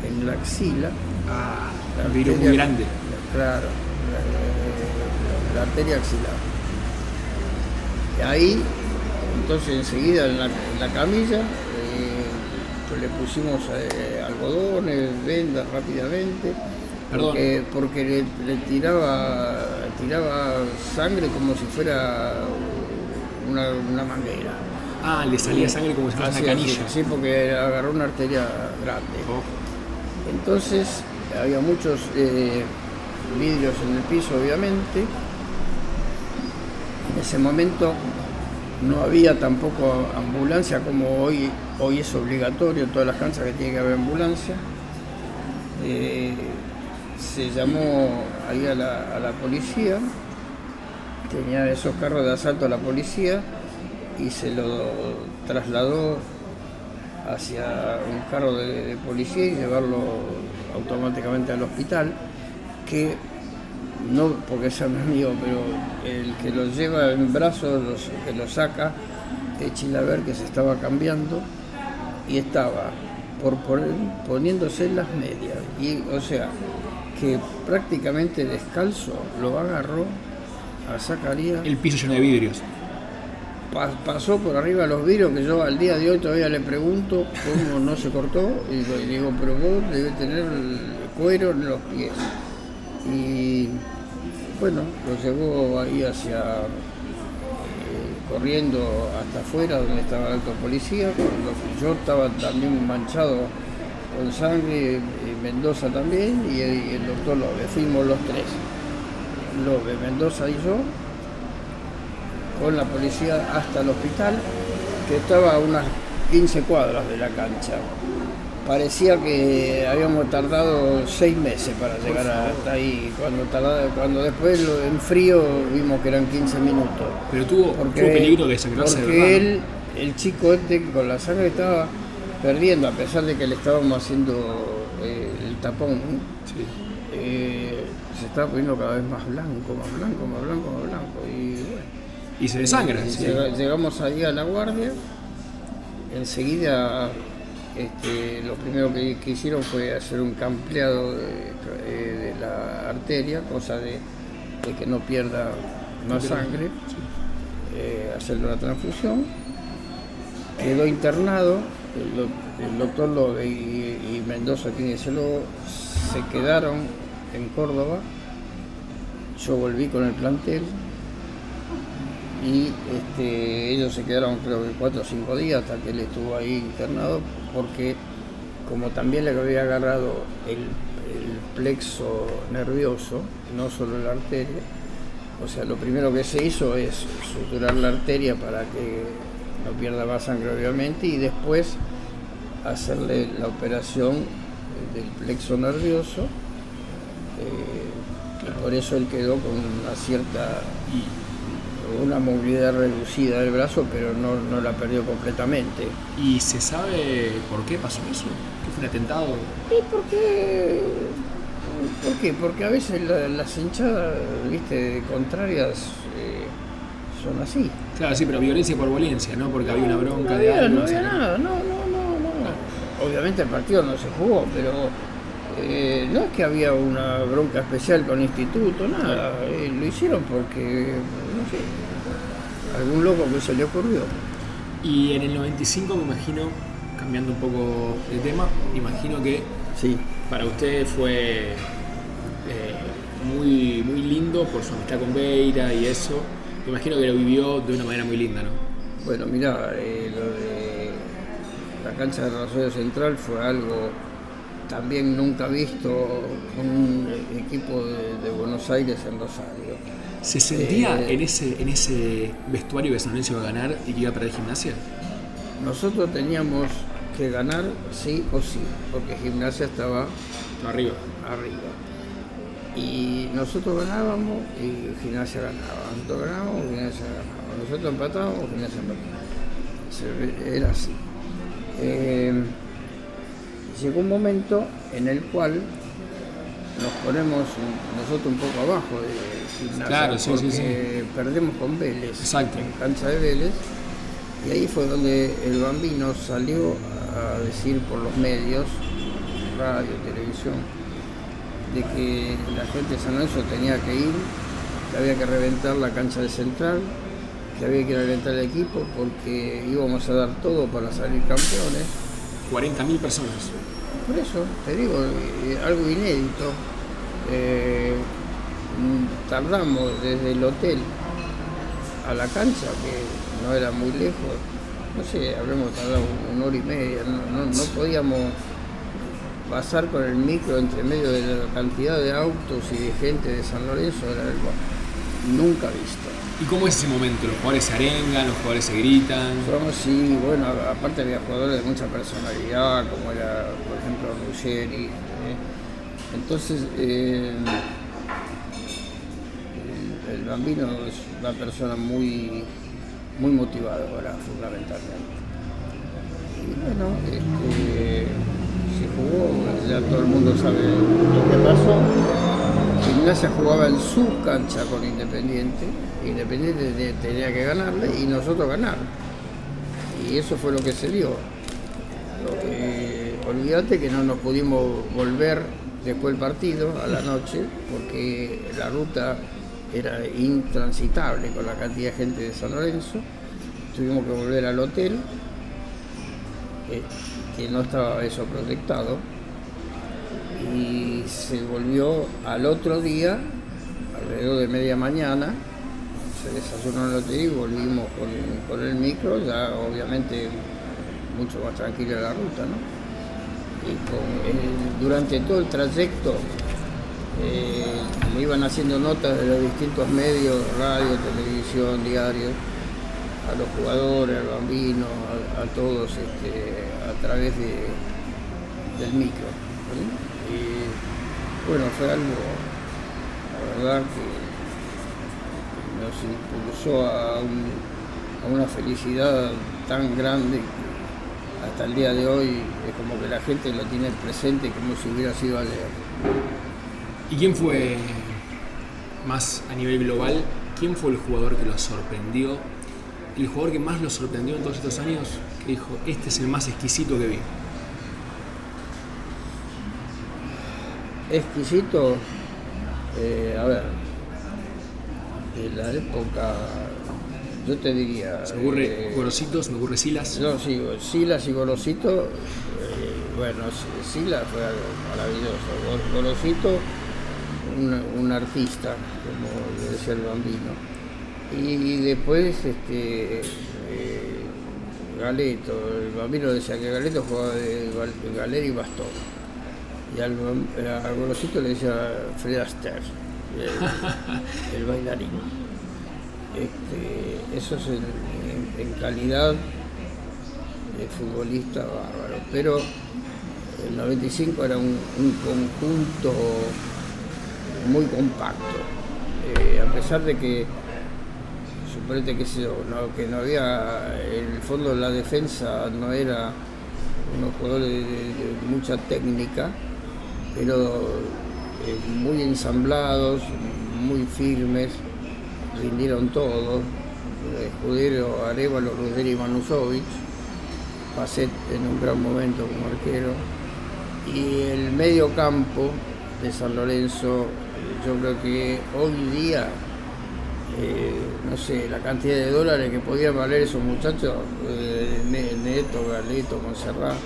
en la axila. Ah, un vidrio muy grande. Claro, la, la arteria axilar. Y ahí entonces enseguida en la, camilla eh, pues le pusimos eh, algodones, vendas rápidamente, porque, le, tiraba, tiraba sangre como si fuera una, manguera. Ah, le salía sangre como si fuera una canilla. Sí, porque agarró una arteria grande. Oh. Entonces había muchos eh, vidrios en el piso, obviamente. Ese momento no había tampoco ambulancia como hoy, hoy es obligatorio en todas las canchas que tiene que haber ambulancia. Eh, se llamó ahí a la, policía, tenía esos carros de asalto a la policía y se lo trasladó hacia un carro de policía y llevarlo automáticamente al hospital, que no porque sea mi amigo, pero el que lo lleva en brazos, que lo saca, es Chilaver, que se estaba cambiando y estaba por poniéndose las medias. Y, o sea, que prácticamente descalzo lo agarró a Zacarías. El piso lleno de vidrios. Pa- pasó por arriba los vidrios que yo al día de hoy todavía le pregunto cómo no se cortó y le digo, pero vos debes tener el cuero en los pies. Y bueno, lo llevó ahí hacia, eh, corriendo hasta afuera donde estaba el alto policía. Cuando yo estaba también manchado con sangre, y Mendoza también, y el, doctor Lobe, fuimos los tres. Lobe, Mendoza y yo, con la policía hasta el hospital, que estaba a unas 15 cuadras de la cancha. Parecía que habíamos tardado seis meses para llegar hasta ahí. Cuando, tardaba- cuando después lo- en frío vimos que eran 15 minutos. Pero tuvo, tuvo peligro de sangrarse de porque él, el chico este con la sangre estaba perdiendo, a pesar de que le estábamos haciendo eh, el tapón. Sí. eh, se estaba poniendo cada vez más blanco, más blanco, más blanco, más blanco. Y bueno, Y se desangra. y sí. llega- llegamos ahí a la guardia, enseguida este, lo primero que, que hicieron fue hacer un campleado de, eh, de la arteria, cosa de, de que no pierda más sangre, eh, hacerle una transfusión. Quedó internado, el, doc- el doctor Lobe y, y Mendoza, kinesiólogo, se quedaron en Córdoba. Yo volví con el plantel y este, ellos se quedaron creo que cuatro o cinco días hasta que él estuvo ahí internado porque como también le había agarrado el, plexo nervioso, no solo la arteria, o sea, lo primero que se hizo es suturar la arteria para que no pierda más sangre obviamente y después hacerle la operación del plexo nervioso. eh, y por eso él quedó con una cierta una movilidad reducida del brazo, pero no, no la perdió completamente. ¿Y se sabe por qué pasó eso? ¿Que fue un atentado? ¿Y por qué? ¿Por qué? Porque a veces la- las hinchadas, viste, contrarias eh, son así. Claro, sí, pero violencia por violencia, ¿no? Porque había una bronca no de algo. no había nada, no, no, no, no. Obviamente el partido no se jugó, pero eh, no es que había una bronca especial con instituto, nada. Eh, lo hicieron porque, no sé, algún loco que se le ocurrió. Y en el 95 me imagino, cambiando un poco de tema, imagino que Sí. para usted fue eh, muy, muy lindo por su amistad con Beira y eso. Me imagino que lo vivió de una manera muy linda, ¿no? Bueno, mira, eh, lo de la cancha de Rosario Central fue algo también nunca visto con un equipo de, de Buenos Aires en Rosario. ¿Se sentía Eh, en, ese, en ese vestuario que San Lorenzo iba a ganar y que iba a perder gimnasia? Nosotros teníamos que ganar sí o sí, porque Gimnasia estaba arriba. arriba. Y nosotros ganábamos y Gimnasia ganaba. Nosotros ganábamos Gimnasia ganaba. Nosotros empatábamos Gimnasia empataba. Era así. Eh, llegó un momento en el cual nos ponemos nosotros un poco abajo de Gimnasia Claro, sí, sí, porque perdemos con Vélez Exacto. en cancha de Vélez y ahí fue donde el bambino salió a decir por los medios, radio, televisión, de que la gente de San Lorenzo tenía que ir, que había que reventar la cancha de central, que había que reventar el equipo porque íbamos a dar todo para salir campeones. 40.000 personas. Por eso, te digo, eh, algo inédito. Eh, tardamos desde el hotel a la cancha, que no era muy lejos, no sé, habremos tardado una hora y media, no, no- podíamos pasar con el micro entre medio de la cantidad de autos y de gente de San Lorenzo, era nunca visto. ¿Y cómo es ese momento? ¿Los jugadores se arengan, los jugadores se gritan? Somos, sí, bueno, aparte había jugadores de mucha personalidad, como era, por ejemplo, Ruggeri. ¿eh? Entonces, eh, el, el bambino es una persona muy, muy motivadora, fundamentalmente. Y bueno, este, se jugó, ya todo el mundo sabe lo que pasó. Gimnasia jugaba en su cancha con Independiente, Independiente te- tenía que ganarle y nosotros ganar. Y eso fue lo que se dio. Que- olvídate que no nos pudimos volver después del partido, a la noche, porque la ruta era intransitable con la cantidad de gente de San Lorenzo. Tuvimos que volver al hotel, eh, que no estaba eso protectado, y se volvió al otro día, alrededor de media mañana, se desayunó en el hotel y volvimos con, con el micro, ya obviamente mucho más tranquila la ruta, ¿no? Y con- eh, durante todo el trayecto eh, me iban haciendo notas de los distintos medios, radio, televisión, diario, a los jugadores, al bambino, a, a todos este, a través de, del micro. Bueno, fue algo, la verdad, que nos impulsó a, un- a una felicidad tan grande que hasta el día de hoy es como que la gente lo tiene presente como si hubiera sido ayer. ¿Y quién fue, más a nivel global, quién fue el jugador que los sorprendió? El jugador que más los sorprendió en todos estos años, que dijo, este es el más exquisito que vi. Exquisito, eh, a ver, de la época, yo te diría... Se ocurre eh, Gorosito, se me ocurre Silas. no, sí, Silas y Golosito, eh, bueno, Silas fue algo maravilloso. Golosito, un, un artista, como decía el bambino. Y después, este, eh, Galeto, el bambino decía que Galeto jugaba de gal- galera y bastón. Y al, al Golosito le decía Fred Astaire, el, el bailarín. Este, eso es en, en- en calidad de futbolista bárbaro, pero el 95 era un, un conjunto muy compacto. Eh, a pesar de que, suponete que, se- no, que no había, el fondo la defensa no era unos jugadores de, de mucha técnica, pero eh, muy ensamblados, muy firmes, rindieron todo. Escudero, Arevalo, Ruggeri y Manusovic, Pacet en un gran momento como arquero. Y el medio campo de San Lorenzo, yo creo que hoy día, eh, no sé, la cantidad de dólares que podían valer esos muchachos, eh, Ne- Neto, Galeto, Monserrat,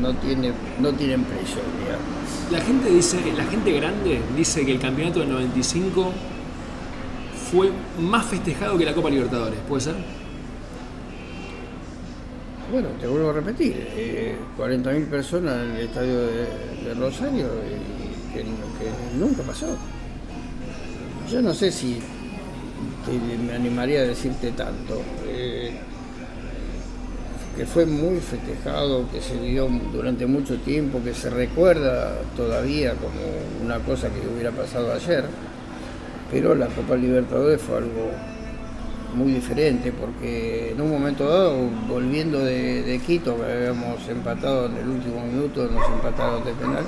no, no, tiene, no tienen precio, digamos. La gente dice, la gente grande dice que el campeonato del 95 fue más festejado que la Copa Libertadores, ¿puede ser? Bueno, te vuelvo a repetir, eh, 40.000 personas en el estadio de, de Rosario, y que, que nunca pasó. Yo no sé si te- me animaría a decirte tanto. eh, que fue muy festejado, que se dio durante mucho tiempo, que se recuerda todavía como una cosa que hubiera pasado ayer, pero la Copa Libertadores fue algo muy diferente porque en un momento dado, volviendo de, de Quito, que habíamos empatado en el último minuto, nos empataron de penal,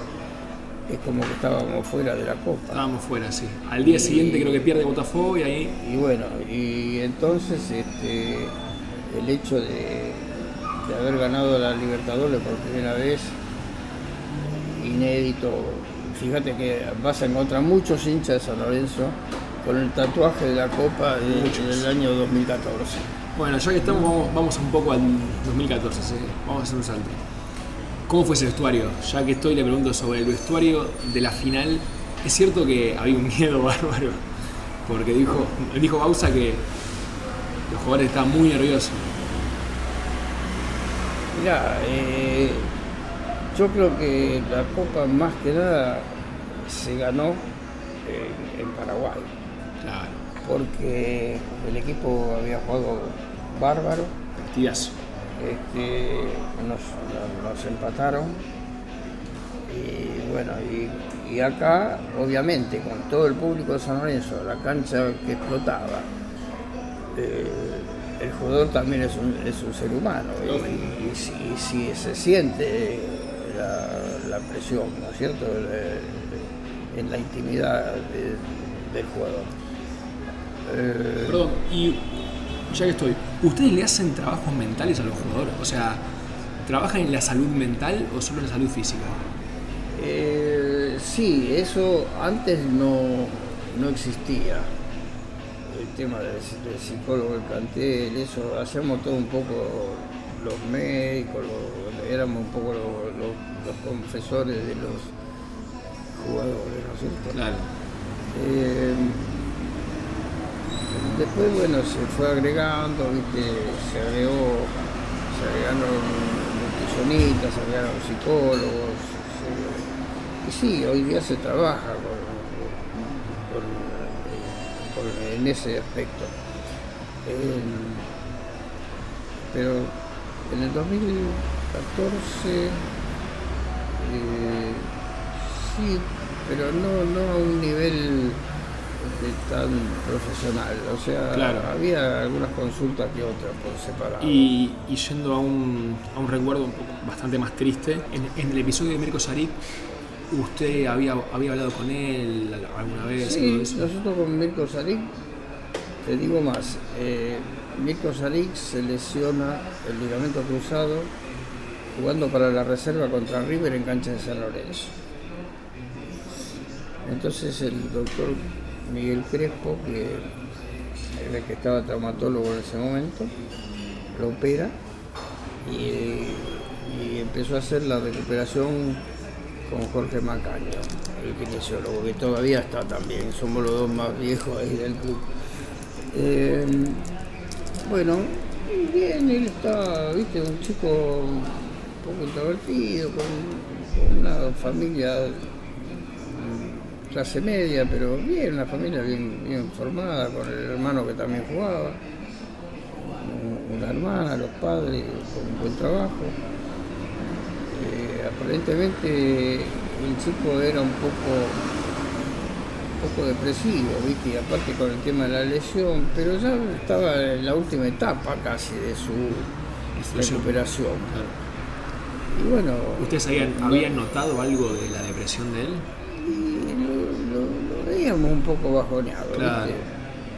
es como que estábamos fuera de la Copa. Estábamos fuera, sí. Al día siguiente creo que pierde Botafogo y ahí Y bueno, y entonces este, el hecho de, de haber ganado la Libertadores por primera vez, inédito, fíjate que vas a encontrar muchos hinchas de San Lorenzo con el tatuaje de la Copa de- del año 2014. Bueno, ya que estamos, vamos, vamos un poco al 2014, ¿sí? vamos a hacer un salto. ¿Cómo fue ese vestuario? Ya que estoy, le pregunto sobre el vestuario de la final. Es cierto que había un miedo bárbaro, porque dijo, dijo Bausa que los jugadores estaban muy nerviosos. Mirá, eh, yo creo que la Copa más que nada se ganó en- en Paraguay. Claro, porque el equipo había jugado bárbaro, partidazo. este, nos, nos empataron y bueno, y, y acá obviamente con todo el público de San Lorenzo, la cancha que explotaba, eh, el jugador también es un, es un ser humano y, y si, y si se siente la, la presión, ¿no es cierto?, en la intimidad de- del jugador. Eh, Perdón, y ya que estoy, ¿ustedes le hacen trabajos mentales a los jugadores? O sea, ¿Trabajan en la salud mental o solo en la salud física? Eh, sí, eso antes no, no existía. Tema del, del psicólogo, el plantel, eso, hacíamos todo un poco los médicos, los- éramos un poco los, los- los confesores de los jugadores, ¿no es cierto? Claro. Eh, después, bueno, se fue agregando, ¿viste? se agregó, se agregaron nutricionistas, se agregaron psicólogos. se- y sí, hoy día se trabaja con- en ese aspecto. Eh, pero en el 2014 eh, sí, pero no, no a un nivel de tan profesional. O sea, Claro. había algunas consultas que otras por separado. Y, y yendo a un, a un recuerdo un poco bastante más triste, en, en el episodio de Mirko Sarik, ¿usted había, había hablado con él alguna vez? Sí, eso? nosotros con Mirko Saric, te digo más, eh, Mirko Saric se lesiona el ligamento cruzado jugando para la reserva contra River en cancha de San Lorenzo. Entonces el doctor Miguel Crespo, que era el que estaba traumatólogo en ese momento, lo opera y, y empezó a hacer la recuperación con Jorge Macaño, el kinesiólogo, que todavía está también, somos los dos más viejos ahí del club. Eh, bueno, bien, él está, viste, un chico un poco introvertido, con, una familia clase media, pero bien, una familia bien, bien formada, con el hermano que también jugaba, un- una hermana, los padres, con un buen trabajo. Aparentemente el chico era un poco un poco depresivo, ¿viste? Y aparte con el tema de la lesión, pero ya estaba en la última etapa casi de su recuperación. Claro. Y bueno, ¿Ustedes habían, no- habían notado algo de la depresión de él? y lo, lo- lo veíamos un poco bajoneado, Claro. ¿viste?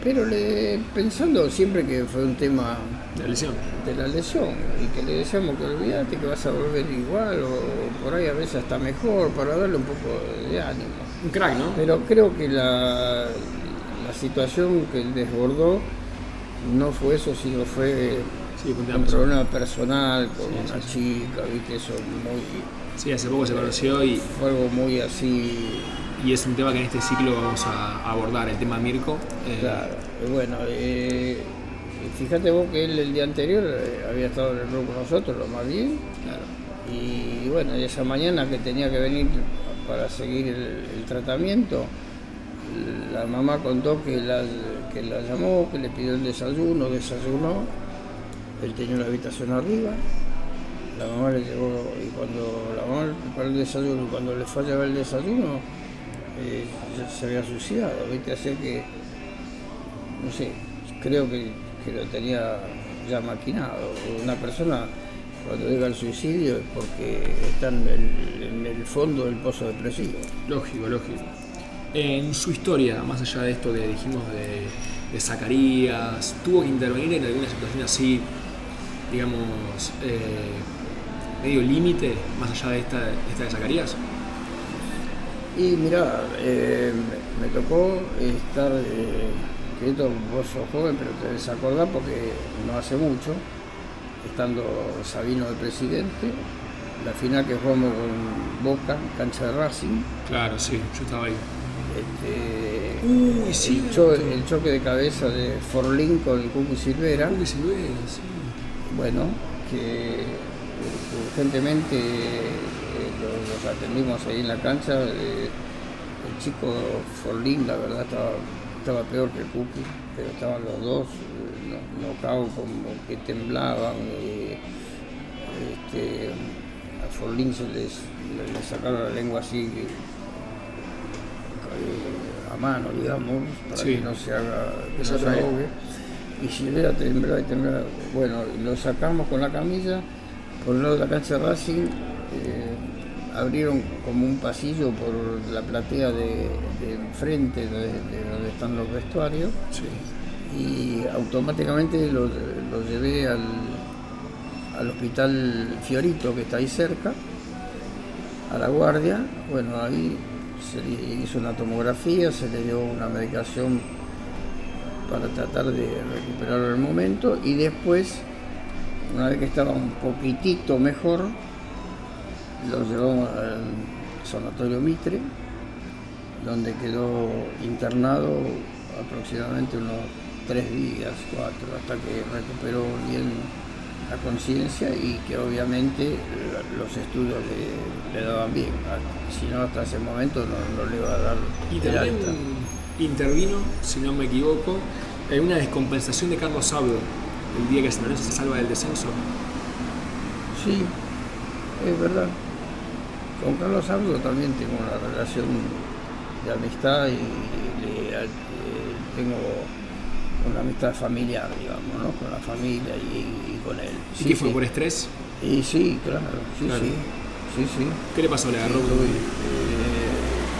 Pero le, pensando siempre que fue un tema ¿De la lesión? de la lesión y que le decíamos que olvídate que vas a volver igual o por ahí a veces hasta mejor para darle un poco de ánimo. Un crack, ¿no? Pero creo que la, la situación que desbordó no fue eso, sino fue Sí, un problema personal con Sí, una sí, chica, viste, eso muy, Sí, hace poco se conoció y, fue algo muy así, y es un tema que en este ciclo vamos a abordar, el tema Mirko. Eh, claro. Bueno, eh, fíjate vos que él el día anterior eh, había estado en el grupo con nosotros, lo más bien, claro. Y bueno, esa mañana que tenía que venir para seguir el, el tratamiento, la mamá contó que la, que la llamó, que le pidió el desayuno, desayunó, él tenía una habitación arriba, la mamá le llevó, y cuando la mamá le preparó el desayuno, cuando le fue a llevar el desayuno, eh, se había suicidado, ¿viste? Así que, no sé, creo que, que lo tenía ya maquinado. Una persona cuando llega al suicidio es porque está en el, en el fondo del pozo depresivo. Lógico, lógico. En su historia, más allá de esto que dijimos de, de Zacarías, ¿tuvo que intervenir en alguna situación así, digamos, eh, medio límite, más allá de esta, esta de Zacarías? Y mirá, eh, me tocó estar, eh, que esto vos sos joven, pero te debes acordar porque no hace mucho, estando Sabino de presidente, la final que jugamos con Boca, cancha de Racing, Claro, sí, yo estaba ahí. este, Uy, el, sí. cho- el choque de cabeza de Forlín con Cucu Silvera, Uy, Silvera, sí. bueno, que urgentemente los, atendimos ahí en la cancha. eh, el chico Forlín, la verdad, estaba, estaba peor que el pero estaban los dos, eh, no- como que temblaban. eh, este, a Forlín se les, le, le sacaron la lengua así. eh, a mano, digamos, para Sí. que no se haga, que no se ahogue. Y Silvera temblaba y temblaba. Bueno, lo sacamos con la camilla, por el lado de la cancha de Racing, eh, abrieron como un pasillo por la platea de, de enfrente, de, de donde están los vestuarios, Sí. y automáticamente lo, lo llevé al, al hospital Fiorito, que está ahí cerca, a la guardia. Bueno, ahí se le hizo una tomografía, se le dio una medicación para tratar de recuperar el momento y después, una vez que estaba un poquitito mejor, lo llevamos al sanatorio Mitre, donde quedó internado aproximadamente unos tres días, cuatro, hasta que recuperó bien la conciencia y que obviamente los estudios le, daban bien. Si no, hasta ese momento no, le iba a dar y también intervino, si no me equivoco, en una descompensación de Carlos Sabio el día que San Lorenzo se salva del descenso. Sí, es verdad. Con Carlos Sabio también tengo una relación de amistad y eh, tengo una amistad familiar, digamos, ¿no? con la familia y, con él. ¿Y qué fue por estrés? Y sí, claro, sí, sí, sí, sí. ¿Qué le pasó? ¿Le agarró? Eh,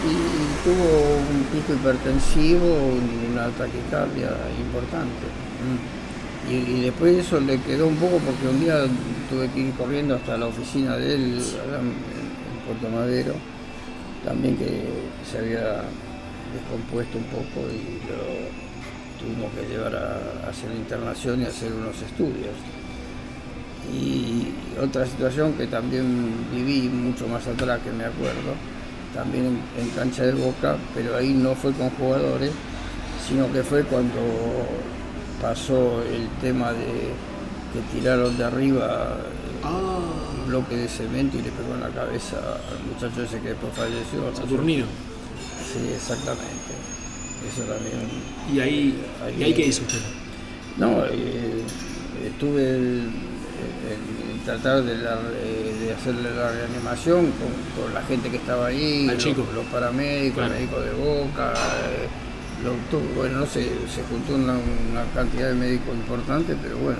y, tuvo un pico hipertensivo, una taquicardia importante. Mm. Y, después eso le quedó un poco porque un día tuve que ir corriendo hasta la oficina de él Puerto Madero, también que se había descompuesto un poco y lo tuvimos que llevar a, hacer internación y hacer unos estudios. Y otra situación que también viví mucho más atrás que me acuerdo, también en, cancha de boca, pero ahí no fue con jugadores, sino que fue cuando pasó el tema de que tiraron de arriba ah. un bloque de cemento y le pegó en la cabeza al muchacho ese que después falleció. Saturnino. Sí, exactamente. Eso también. ¿Y ahí, ¿y ahí qué hizo usted? No, eh, estuve en tratar de, de, hacerle la reanimación con, la gente que estaba ahí, los, los, paramédicos, el médico de boca, eh, bueno, no sé, se juntó una, cantidad de médicos importante, pero bueno,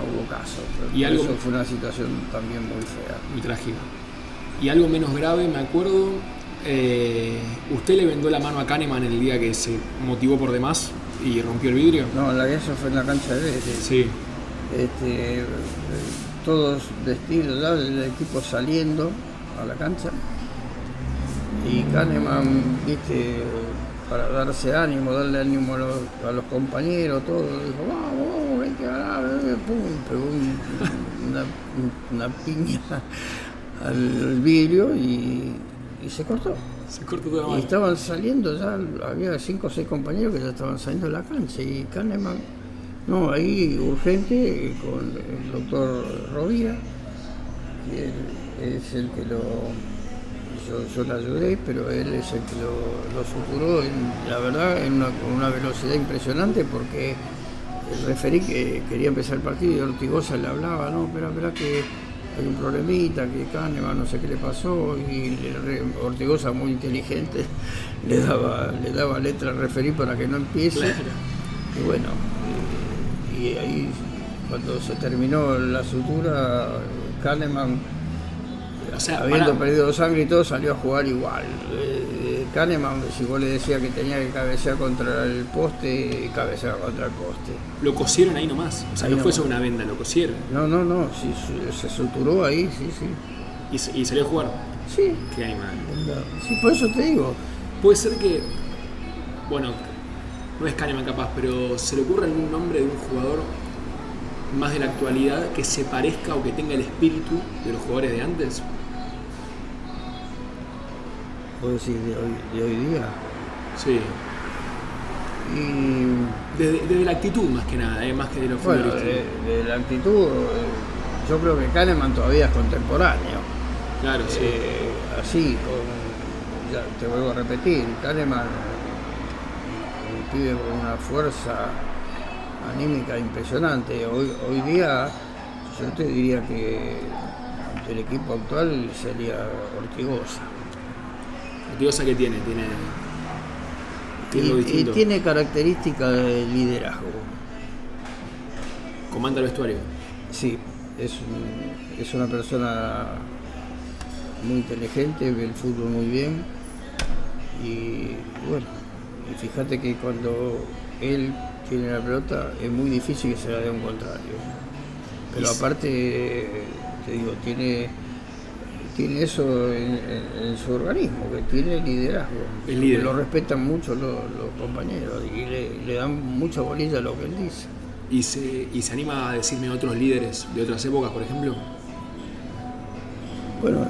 no hubo caso. ¿Y algo, eso fue una situación también muy fea. Muy trágica. Y algo menos grave, me acuerdo, eh, ¿usted le vendó la mano a Kahneman el día que se motivó por demás y rompió el vidrio? No, la eso fue en la cancha de Vélez. Sí. Este, todos vestidos ya del equipo saliendo a la cancha. Y Kahneman, viste, para darse ánimo, darle ánimo a los, compañeros, todo, dijo, vamos, vamos, hay que ganar, pum, pegó una piña al vidrio y y se cortó. Se cortó toda Y estaban saliendo ya, había cinco o seis compañeros que ya estaban saliendo de la cancha y Kahneman, no, ahí urgente con el doctor Rovira, que es el que lo, yo, le ayudé, pero él es el que lo, lo suturó, la verdad, en una, con una velocidad impresionante porque el referí que quería empezar el partido y Ortigosa le hablaba, no, espera, espera que hay un problemita, que Kahneman no sé qué le pasó, y Ortigosa muy inteligente le daba, le daba letra al referir para que no empiece. Y bueno, y, ahí cuando se terminó la sutura, Kahneman, habiendo perdido sangre y todo, salió a jugar igual. Eh, Kahneman, si vos le decías que tenía que cabecear contra el poste, cabeceaba contra el poste. Lo cosieron ahí nomás, o sea, no fue sobre una venda, lo cosieron. No, no, no, sí, se suturó ahí, sí, sí. ¿Y, salió a jugar? Sí. ¿Qué man? Sí, por eso te digo. Puede ser que, bueno, no es Kahneman capaz, pero ¿se le ocurre algún nombre de un jugador más de la actualidad que se parezca o que tenga el espíritu de los jugadores de antes? ¿Puedo decir de hoy, de hoy día? Sí. Y... Desde, la actitud más que nada, eh, más que de los bueno, de, la actitud, eh, yo creo que Kahneman todavía es contemporáneo. Claro, sí. Eh, así, ya te vuelvo a repetir, Kahneman pide con una fuerza anímica impresionante. Hoy, hoy día yo te diría que el equipo actual sería Ortigosa. ¿Ortigosa qué tiene? Tiene, tiene y, tiene características de liderazgo. ¿Comanda el vestuario? Sí, es, es una persona muy inteligente, ve el fútbol muy bien y bueno, y fíjate que cuando él tiene la pelota es muy difícil que se la dé un contrario. Pero aparte, te digo, tiene, tiene eso en, su organismo, que tiene liderazgo. El líder. Lo respetan mucho los, compañeros y le, dan mucha bolilla a lo que él dice. ¿Y se, ¿Y se anima a decirme otros líderes de otras épocas, por ejemplo? Bueno,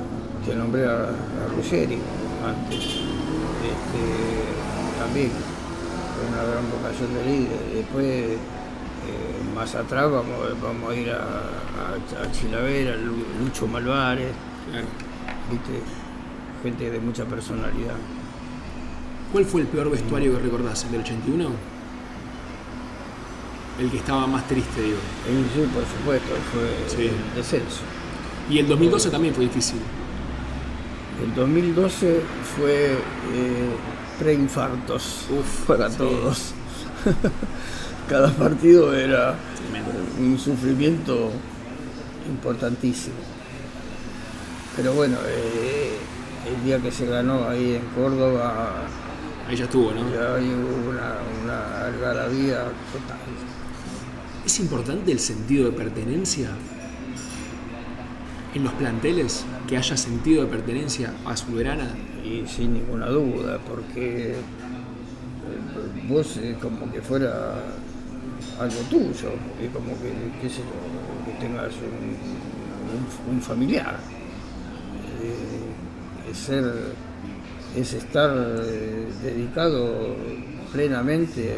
te nombré a, a Ruggeri antes. Este, también una gran vocación de líder. Después, eh, más atrás, vamos, vamos a ir a, a, Chilavera, Lucho Malvares, ¿viste? gente de mucha personalidad. ¿Cuál fue el peor vestuario que recordás? ¿El del 81? El que estaba más triste, digo. Sí, por supuesto, fue el descenso. Y el 2012 también fue difícil. El 2012 fue eh, preinfartos para todos. Cada partido era un sufrimiento importantísimo. Pero bueno, eh, el día que se ganó ahí en Córdoba. Ahí ya estuvo, ¿no? Ya hubo una, una algarabía total. ¿Es importante el sentido de pertenencia en los planteles? Que haya sentido de pertenencia a su verana y sin ninguna duda, porque eh, vos es como que fuera algo tuyo, es como que, que tengas un, familiar. Eh, es, ser, es estar eh, dedicado plenamente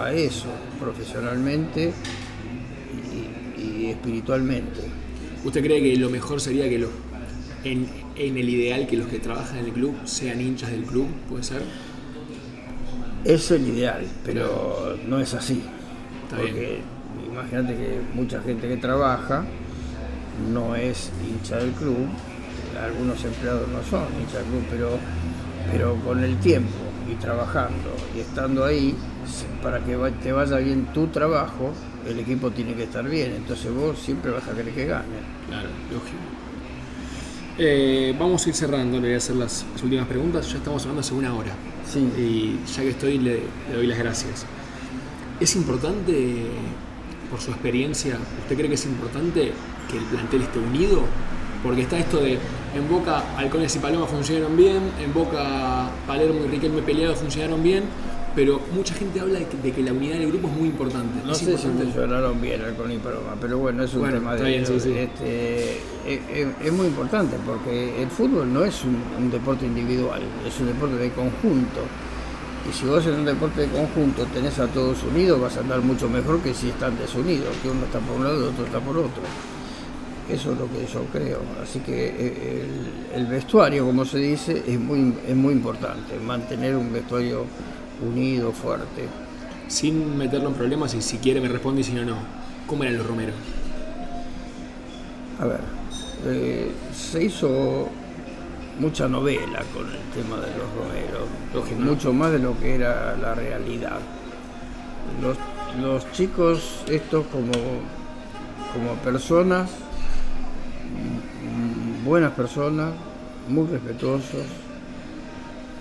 a, eso, profesionalmente y, espiritualmente. ¿Usted cree que lo mejor sería que lo, en, en el ideal que los que trabajan en el club sean hinchas del club, ¿puede ser? Es el ideal, pero no es así. porque imagínate que mucha gente que trabaja no es hincha del club, algunos empleados no son hinchas del club, pero, pero con el tiempo y trabajando y estando ahí, para que te vaya bien tu trabajo, el equipo tiene que estar bien, entonces vos siempre vas a querer que gane. Claro, lógico. Eh, vamos a ir cerrando, le voy a hacer las, últimas preguntas. Ya estamos hablando hace una hora. Sí. Y ya que estoy, le, doy las gracias. ¿Es importante, por su experiencia, usted cree que es importante que el plantel esté unido? Porque está esto de en Boca Halcones y Paloma funcionaron bien, en Boca Palermo y Riquelme peleado funcionaron bien, pero mucha gente habla de que, la unidad del grupo es muy importante. No sé si funcionaron bien Halcón y Paloma, pero bueno, es un tema de este, es, muy importante porque el fútbol no es un, deporte individual, es un deporte de conjunto. Y si vos en un deporte de conjunto tenés a todos unidos, vas a andar mucho mejor que si están desunidos, que uno está por un lado y otro está por otro. Eso es lo que yo creo. Así que eh, el, el vestuario, como se dice, es muy, es muy importante. Mantener un vestuario unido, fuerte. Sin meterlo en problemas, y si quiere me responde y si no, no. ¿Cómo eran los romeros? A ver, eh, se hizo mucha novela con el tema de los romeros, mucho más de lo que era la realidad. Los, los chicos, estos como, como personas, buenas personas, muy respetuosos.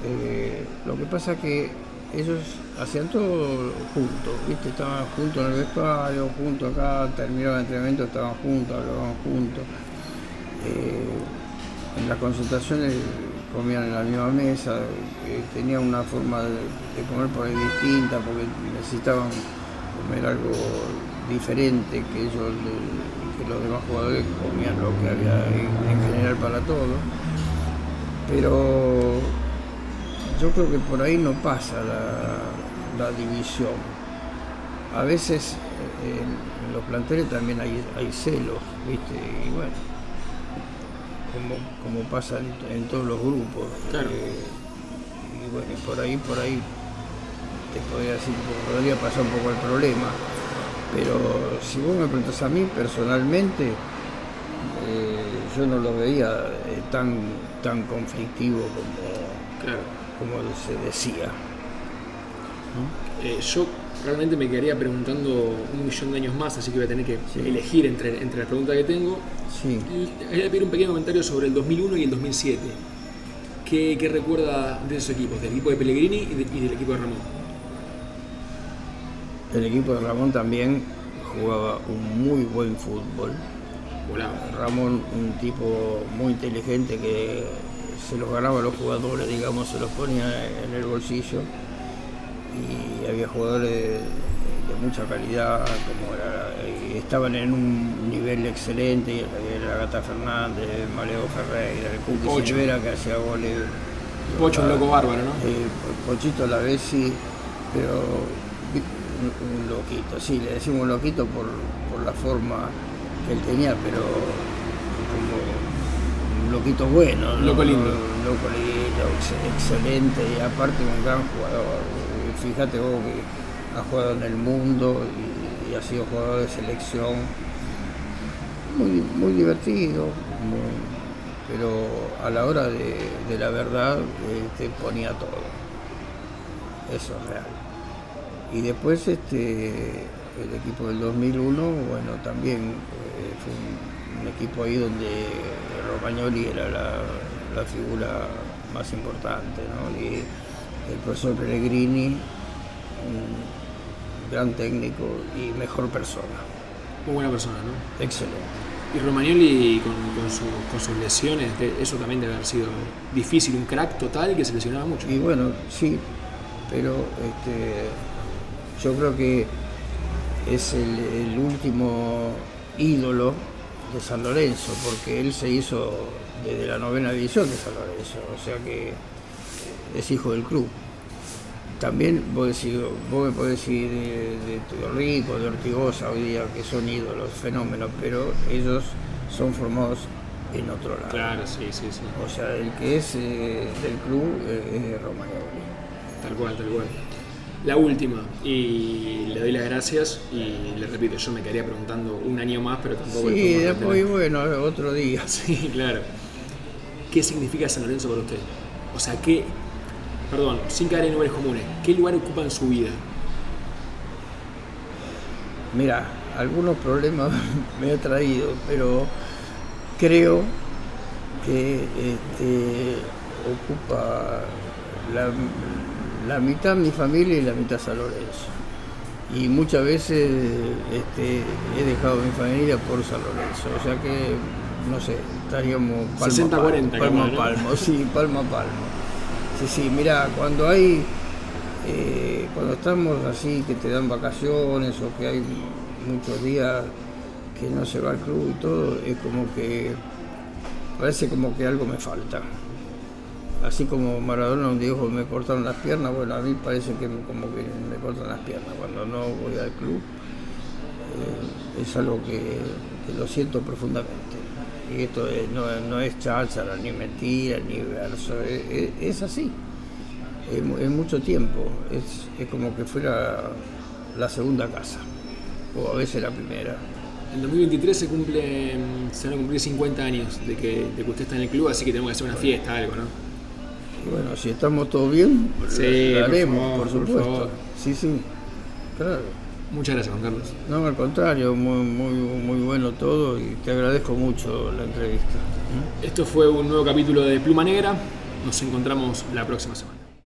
Eh, lo que pasa que ellos hacían todo juntos, ¿viste? Estaban juntos en el vestuario, juntos acá, terminaban el entrenamiento, estaban juntos, hablaban juntos. Eh, en las consultaciones comían en la misma mesa, eh, tenían una forma de, comer por ahí distinta porque necesitaban comer algo diferente que ellos, los demás jugadores comían lo que había en general para todos. Pero yo creo que por ahí no pasa la, división. A veces eh, en los planteles también hay, celos, ¿viste? Y bueno, como, pasa en, todos los grupos. Eh, y bueno, por ahí, por ahí te podría decir, podría pasar un poco el problema. Pero si vos me preguntas a mí personalmente, eh, yo no lo veía tan, tan conflictivo como, claro como se decía. Eh, yo realmente me quedaría preguntando un millón de años más, así que voy a tener que elegir entre, entre las preguntas que tengo. Sí. Y voy a pedir un pequeño comentario sobre el 2001 y el 2007. ¿Qué, ¿Qué, recuerda de esos equipos? Del equipo de Pellegrini y, del equipo de Ramón. El equipo de Ramón también jugaba un muy buen fútbol. Ramón, un tipo muy inteligente que se los ganaba a los jugadores, digamos, se los ponía en el bolsillo. Y había jugadores de, mucha calidad, como estaban en un nivel excelente, era Gata Fernández, Maleo Ferreira, el Cookie Silvera que hacía goles. Pocho, un loco bárbaro, ¿no? Pochito la Bessi, pero un loquito, sí, le decimos loquito por, por la forma que él tenía, pero como un loquito bueno. Loco lindo. Loco lindo, excelente y aparte un gran jugador. Fíjate vos que ha jugado en el mundo y, ha sido jugador de selección. Muy, muy divertido, pero a la hora de, la verdad te ponía todo. Eso es real. Y después este, el equipo del 2001, bueno, también eh, fue un, equipo ahí donde Romagnoli era la, figura más importante, ¿no? Y el profesor Pellegrini, un gran técnico y mejor persona. Muy buena persona, ¿no? Excelente. Y Romagnoli con, con, sus lesiones, eso también debe haber sido difícil, un crack total que se lesionaba mucho. Y bueno, sí, pero este, yo creo que es el, último ídolo de San Lorenzo, porque él se hizo desde la novena división de San Lorenzo, o sea que es hijo del club. También vos, decís, vos me podés decir de, de Rico, de Ortigosa hoy día, que son ídolos, fenómenos, pero ellos son formados en otro lado. Claro, sí, sí, sí. O sea, el que es eh, del club eh, es Romagnoli. Tal cual, tal cual. La última, y le doy las gracias y le repito, yo me quedaría preguntando un año más, pero tampoco... Sí, después, bueno, otro día. Sí, claro. ¿Qué significa San Lorenzo para usted? O sea, ¿qué, perdón, sin caer en lugares comunes, ¿qué lugar ocupa en su vida? Mira, algunos problemas me ha traído, pero creo que este, ocupa la, la mitad mi familia y la mitad San Lorenzo. Y muchas veces este, he dejado mi familia por San Lorenzo. O sea que, no sé, estaríamos palmo 60-40. Palmo a palmo, sí, palmo a palmo. Sí, sí, mira, cuando hay, eh, cuando estamos así, que te dan vacaciones o que hay muchos días que no se va al club y todo, es como que parece como que algo me falta así como Maradona un dijo me cortaron las piernas, bueno, a mí parece que como que me cortan las piernas cuando no voy al club. Eh, es algo que, lo siento profundamente. Y esto no, es cháchara, ni mentira, ni verso, es, así. Es, mucho tiempo, es, como que fuera la segunda casa, o a veces la primera. En 2023 se cumple, se van a cumplir 50 años de que, de que usted está en el club, así que tenemos que hacer una fiesta, algo, ¿no? Bueno, si estamos todos bien, lo haremos, por, supuesto. sí, sí, claro. Muchas gracias, Juan Carlos. No, al contrario, muy, muy, muy bueno todo y te agradezco mucho la entrevista. Esto fue un nuevo capítulo de Pluma Negra. Nos encontramos la próxima semana.